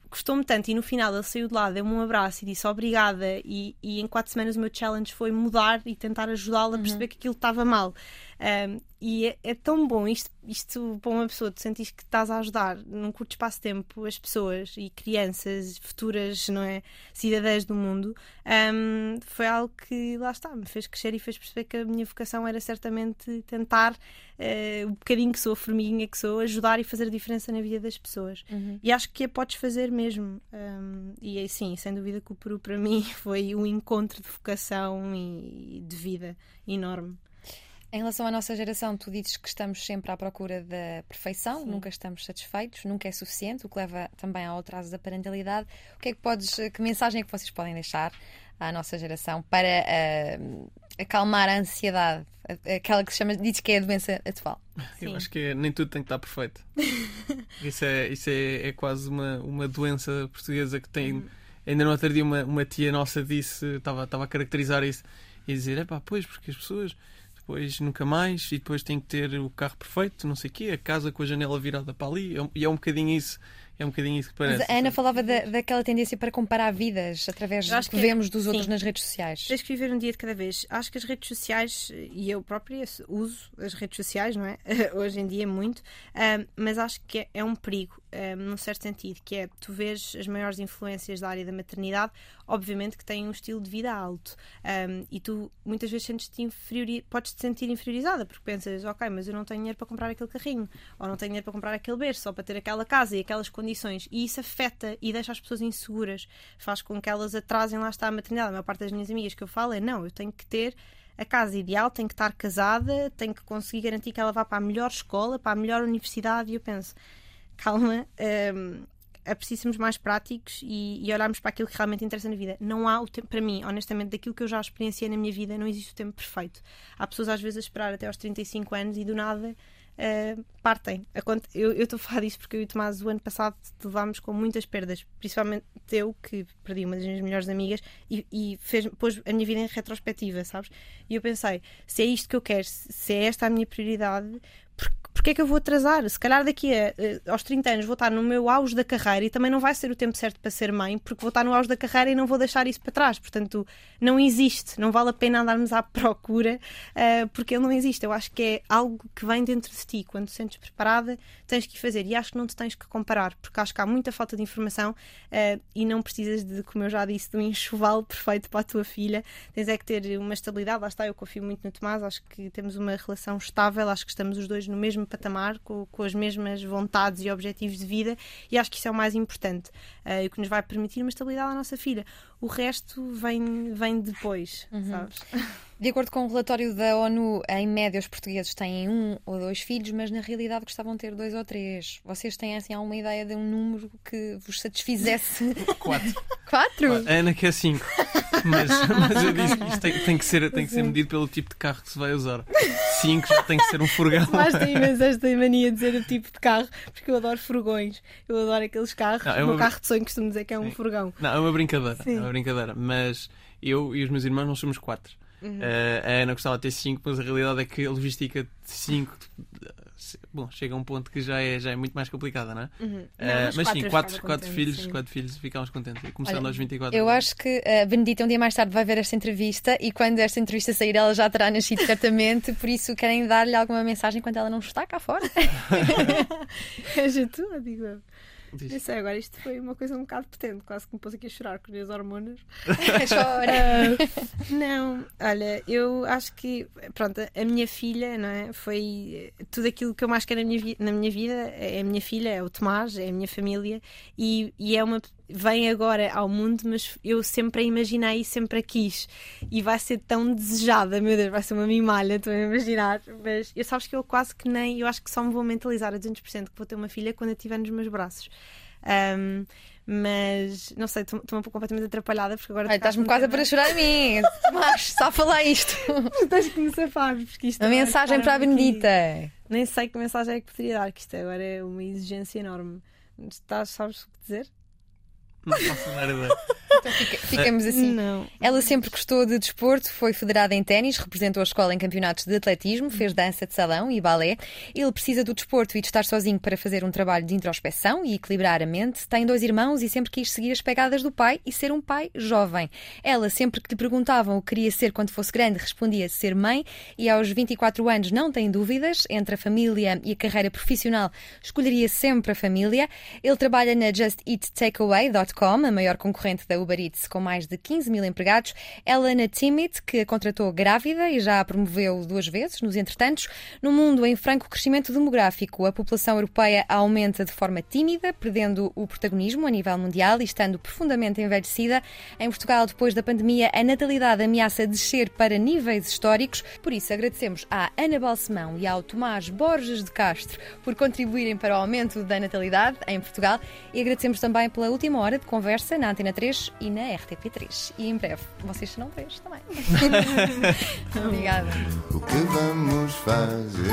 S2: gostou-me tanto e no final ele saiu de lá, deu-me um abraço e disse obrigada e, e, em quatro semanas o meu challenge foi mudar e tentar ajudá-lo a perceber uhum. que aquilo estava mal. Um, e é, é, tão bom isto, isto para uma pessoa, tu sentires que estás a ajudar num curto espaço de tempo as pessoas e crianças futuras, não é? Cidadãs do mundo, um, foi algo que lá está, me fez crescer e fez perceber que a minha vocação era certamente tentar, uh, o bocadinho que sou, a formiguinha que sou, ajudar e fazer a diferença na vida das pessoas. Uhum. E acho que a podes fazer mesmo. Um, e aí sim, sem dúvida que o Peru para mim foi um encontro de vocação e de vida enorme.
S1: Em relação à nossa geração, tu dizes que estamos sempre à procura da perfeição, Sim. nunca estamos satisfeitos, nunca é suficiente, o que leva também ao atraso da parentalidade. O que é que podes, que mensagem é que vocês podem deixar à nossa geração para uh, acalmar a ansiedade, aquela que se chama, diz que é a doença atual?
S3: Eu Sim. acho que é, nem tudo tem que estar perfeito. isso é, isso é, é quase uma, uma doença portuguesa que tem. Uhum. Ainda no outro dia uma, uma tia nossa disse, estava, estava a caracterizar isso e dizer, é pá, pois, porque as pessoas depois nunca mais, e depois tem que ter o carro perfeito, não sei o quê, a casa com a janela virada para ali, é e é um bocadinho isso. É um bocadinho isso que parece.
S1: Mas a Ana falava da, daquela tendência para comparar vidas através do que, que vemos dos sim. outros nas redes sociais.
S2: Tens que viver um dia de cada vez. Acho que as redes sociais, e eu própria uso as redes sociais, não é? Hoje em dia muito, mas acho que é, um perigo um, num certo sentido, que é tu vês as maiores influências da área da maternidade, obviamente que têm um estilo de vida alto. Um, e tu muitas vezes sentes-te inferiori... podes te sentir inferiorizada, porque pensas, ok, mas eu não tenho dinheiro para comprar aquele carrinho, ou não tenho dinheiro para comprar aquele berço, só para ter aquela casa e aquelas condições. E isso afeta e deixa as pessoas inseguras, faz com que elas atrasem lá está a maternidade. A maior parte das minhas amigas que eu falo é não, eu tenho que ter a casa ideal, tenho que estar casada, tenho que conseguir garantir que ela vá para a melhor escola, para a melhor universidade. E eu penso, calma, um, é preciso sermos mais práticos e, e, olharmos para aquilo que realmente interessa na vida. Não há o tempo, para mim, honestamente, daquilo que eu já experienciei na minha vida, não existe o tempo perfeito. Há pessoas às vezes a esperar até aos 35 anos e do nada uh, partem. Eu estou a falar disso porque eu e o Tomás, o ano passado, levámos com muitas perdas, principalmente eu, que perdi uma das minhas melhores amigas e, e fez, pôs a minha vida em retrospectiva, sabes? E eu pensei, se é isto que eu quero, se é esta a minha prioridade, porque é que eu vou atrasar? Se calhar daqui a, eh, aos 30 anos vou estar no meu auge da carreira e também não vai ser o tempo certo para ser mãe, porque vou estar no auge da carreira e não vou deixar isso para trás. Portanto, não existe, não vale a pena andarmos à procura, uh, porque ele não existe. Eu acho que é algo que vem dentro de ti. Quando te sentes preparada, tens que fazer. E acho que não te tens que comparar, porque acho que há muita falta de informação uh, e não precisas de, como eu já disse, de um enxoval perfeito para a tua filha. Tens é que ter uma estabilidade. Lá está, eu confio muito no Tomás, acho que temos uma relação estável, acho que estamos os dois no mesmo patamar, com, com as mesmas vontades e objetivos de vida, e acho que isso é o mais importante, uh, o que nos vai permitir uma estabilidade à nossa filha. O resto vem, vem depois, uhum. sabes?
S1: De acordo com o um relatório da ONU, em média os portugueses têm um ou dois filhos, mas na realidade gostavam de ter dois ou três. Vocês têm assim alguma ideia de um número que vos satisfizesse?
S3: Quatro.
S1: Quatro?
S3: A Ana quer cinco. Mas, mas eu disse que isto tem, tem, que ser, tem que ser medido pelo tipo de carro que se vai usar. Cinco já tem que ser um furgão.
S2: Mas tem imenso esta mania de dizer o tipo de carro, porque eu adoro furgões. Eu adoro aqueles carros. Não, é uma... O meu carro de sonho costumo dizer que é um Sim. furgão.
S3: Não, é uma brincadeira. Sim. É uma brincadeira. Mas eu e os meus irmãos nós somos quatro. Uhum. Uh, a Ana gostava de ter 5, mas a realidade é que a logística de 5 bom, chega a um ponto que já é, já é muito mais complicada, não é? Uhum. Uh, não, mas sim, 4 quatro, filhos, sim. quatro filhos ficámos contentes. Começando Olha, aos 24
S1: Eu acho que a uh, Benedita um dia mais tarde vai ver esta entrevista e quando esta entrevista sair ela já terá nascido certamente, por isso querem dar-lhe alguma mensagem quando ela não está cá fora.
S2: És tu, digo eu. Diz. Eu sei, agora isto foi uma coisa um bocado potente, quase que me pôs aqui a chorar com as minhas hormonas.
S1: Chora!
S2: Uh, não, olha, eu acho que, pronto, a minha filha, não é? Foi tudo aquilo que eu mais quero na minha, na minha vida. É a minha filha, é o Tomás, é a minha família e, e é uma vem agora ao mundo, mas eu sempre a imaginei e sempre a quis. E vai ser tão desejada, meu Deus, vai ser uma mimalha, estou a imaginar. Mas eu sabes que eu quase que nem, eu acho que só me vou mentalizar a 200% que vou ter uma filha quando a tiver nos meus braços. Um, Mas não sei, estou um pouco completamente atrapalhada porque agora.
S1: Estás-me quase a para chorar a mim. Mas só falar isto.
S2: Tens que me safar, porque isto.
S1: A mensagem para a Benedita. Aqui.
S2: Nem sei que mensagem é que poderia dar, que isto agora é uma exigência enorme. Estás, sabes o que dizer?
S3: Não dar ideia.
S1: Então fica, ficamos assim.
S2: Não.
S1: Ela sempre gostou de desporto, foi federada em ténis, representou a escola em campeonatos de atletismo, fez dança de salão e balé. Ele precisa do desporto e de estar sozinho para fazer um trabalho de introspeção e equilibrar a mente. Tem dois irmãos e sempre quis seguir as pegadas do pai e ser um pai jovem. Ela, sempre que lhe perguntavam o que queria ser quando fosse grande, respondia ser mãe e aos 24 anos não tem dúvidas. Entre a família e a carreira profissional, escolheria sempre a família. Ele trabalha na JustEatTakeaway.com, a maior concorrente da Uber Eats, com mais de 15 mil empregados. Elena Timit, que a contratou grávida e já a promoveu duas vezes, nos entretantos. No mundo em franco crescimento demográfico, a população europeia aumenta de forma tímida, perdendo o protagonismo a nível mundial e estando profundamente envelhecida. Em Portugal, depois da pandemia, a natalidade ameaça descer para níveis históricos. Por isso, agradecemos à Ana Balsemão e ao Tomás Borges de Castro por contribuírem para o aumento da natalidade em Portugal e agradecemos também pela última hora de conversa na Antena 3 e na RTP3. E em breve, vocês serão três também. Obrigada.
S4: O que vamos fazer?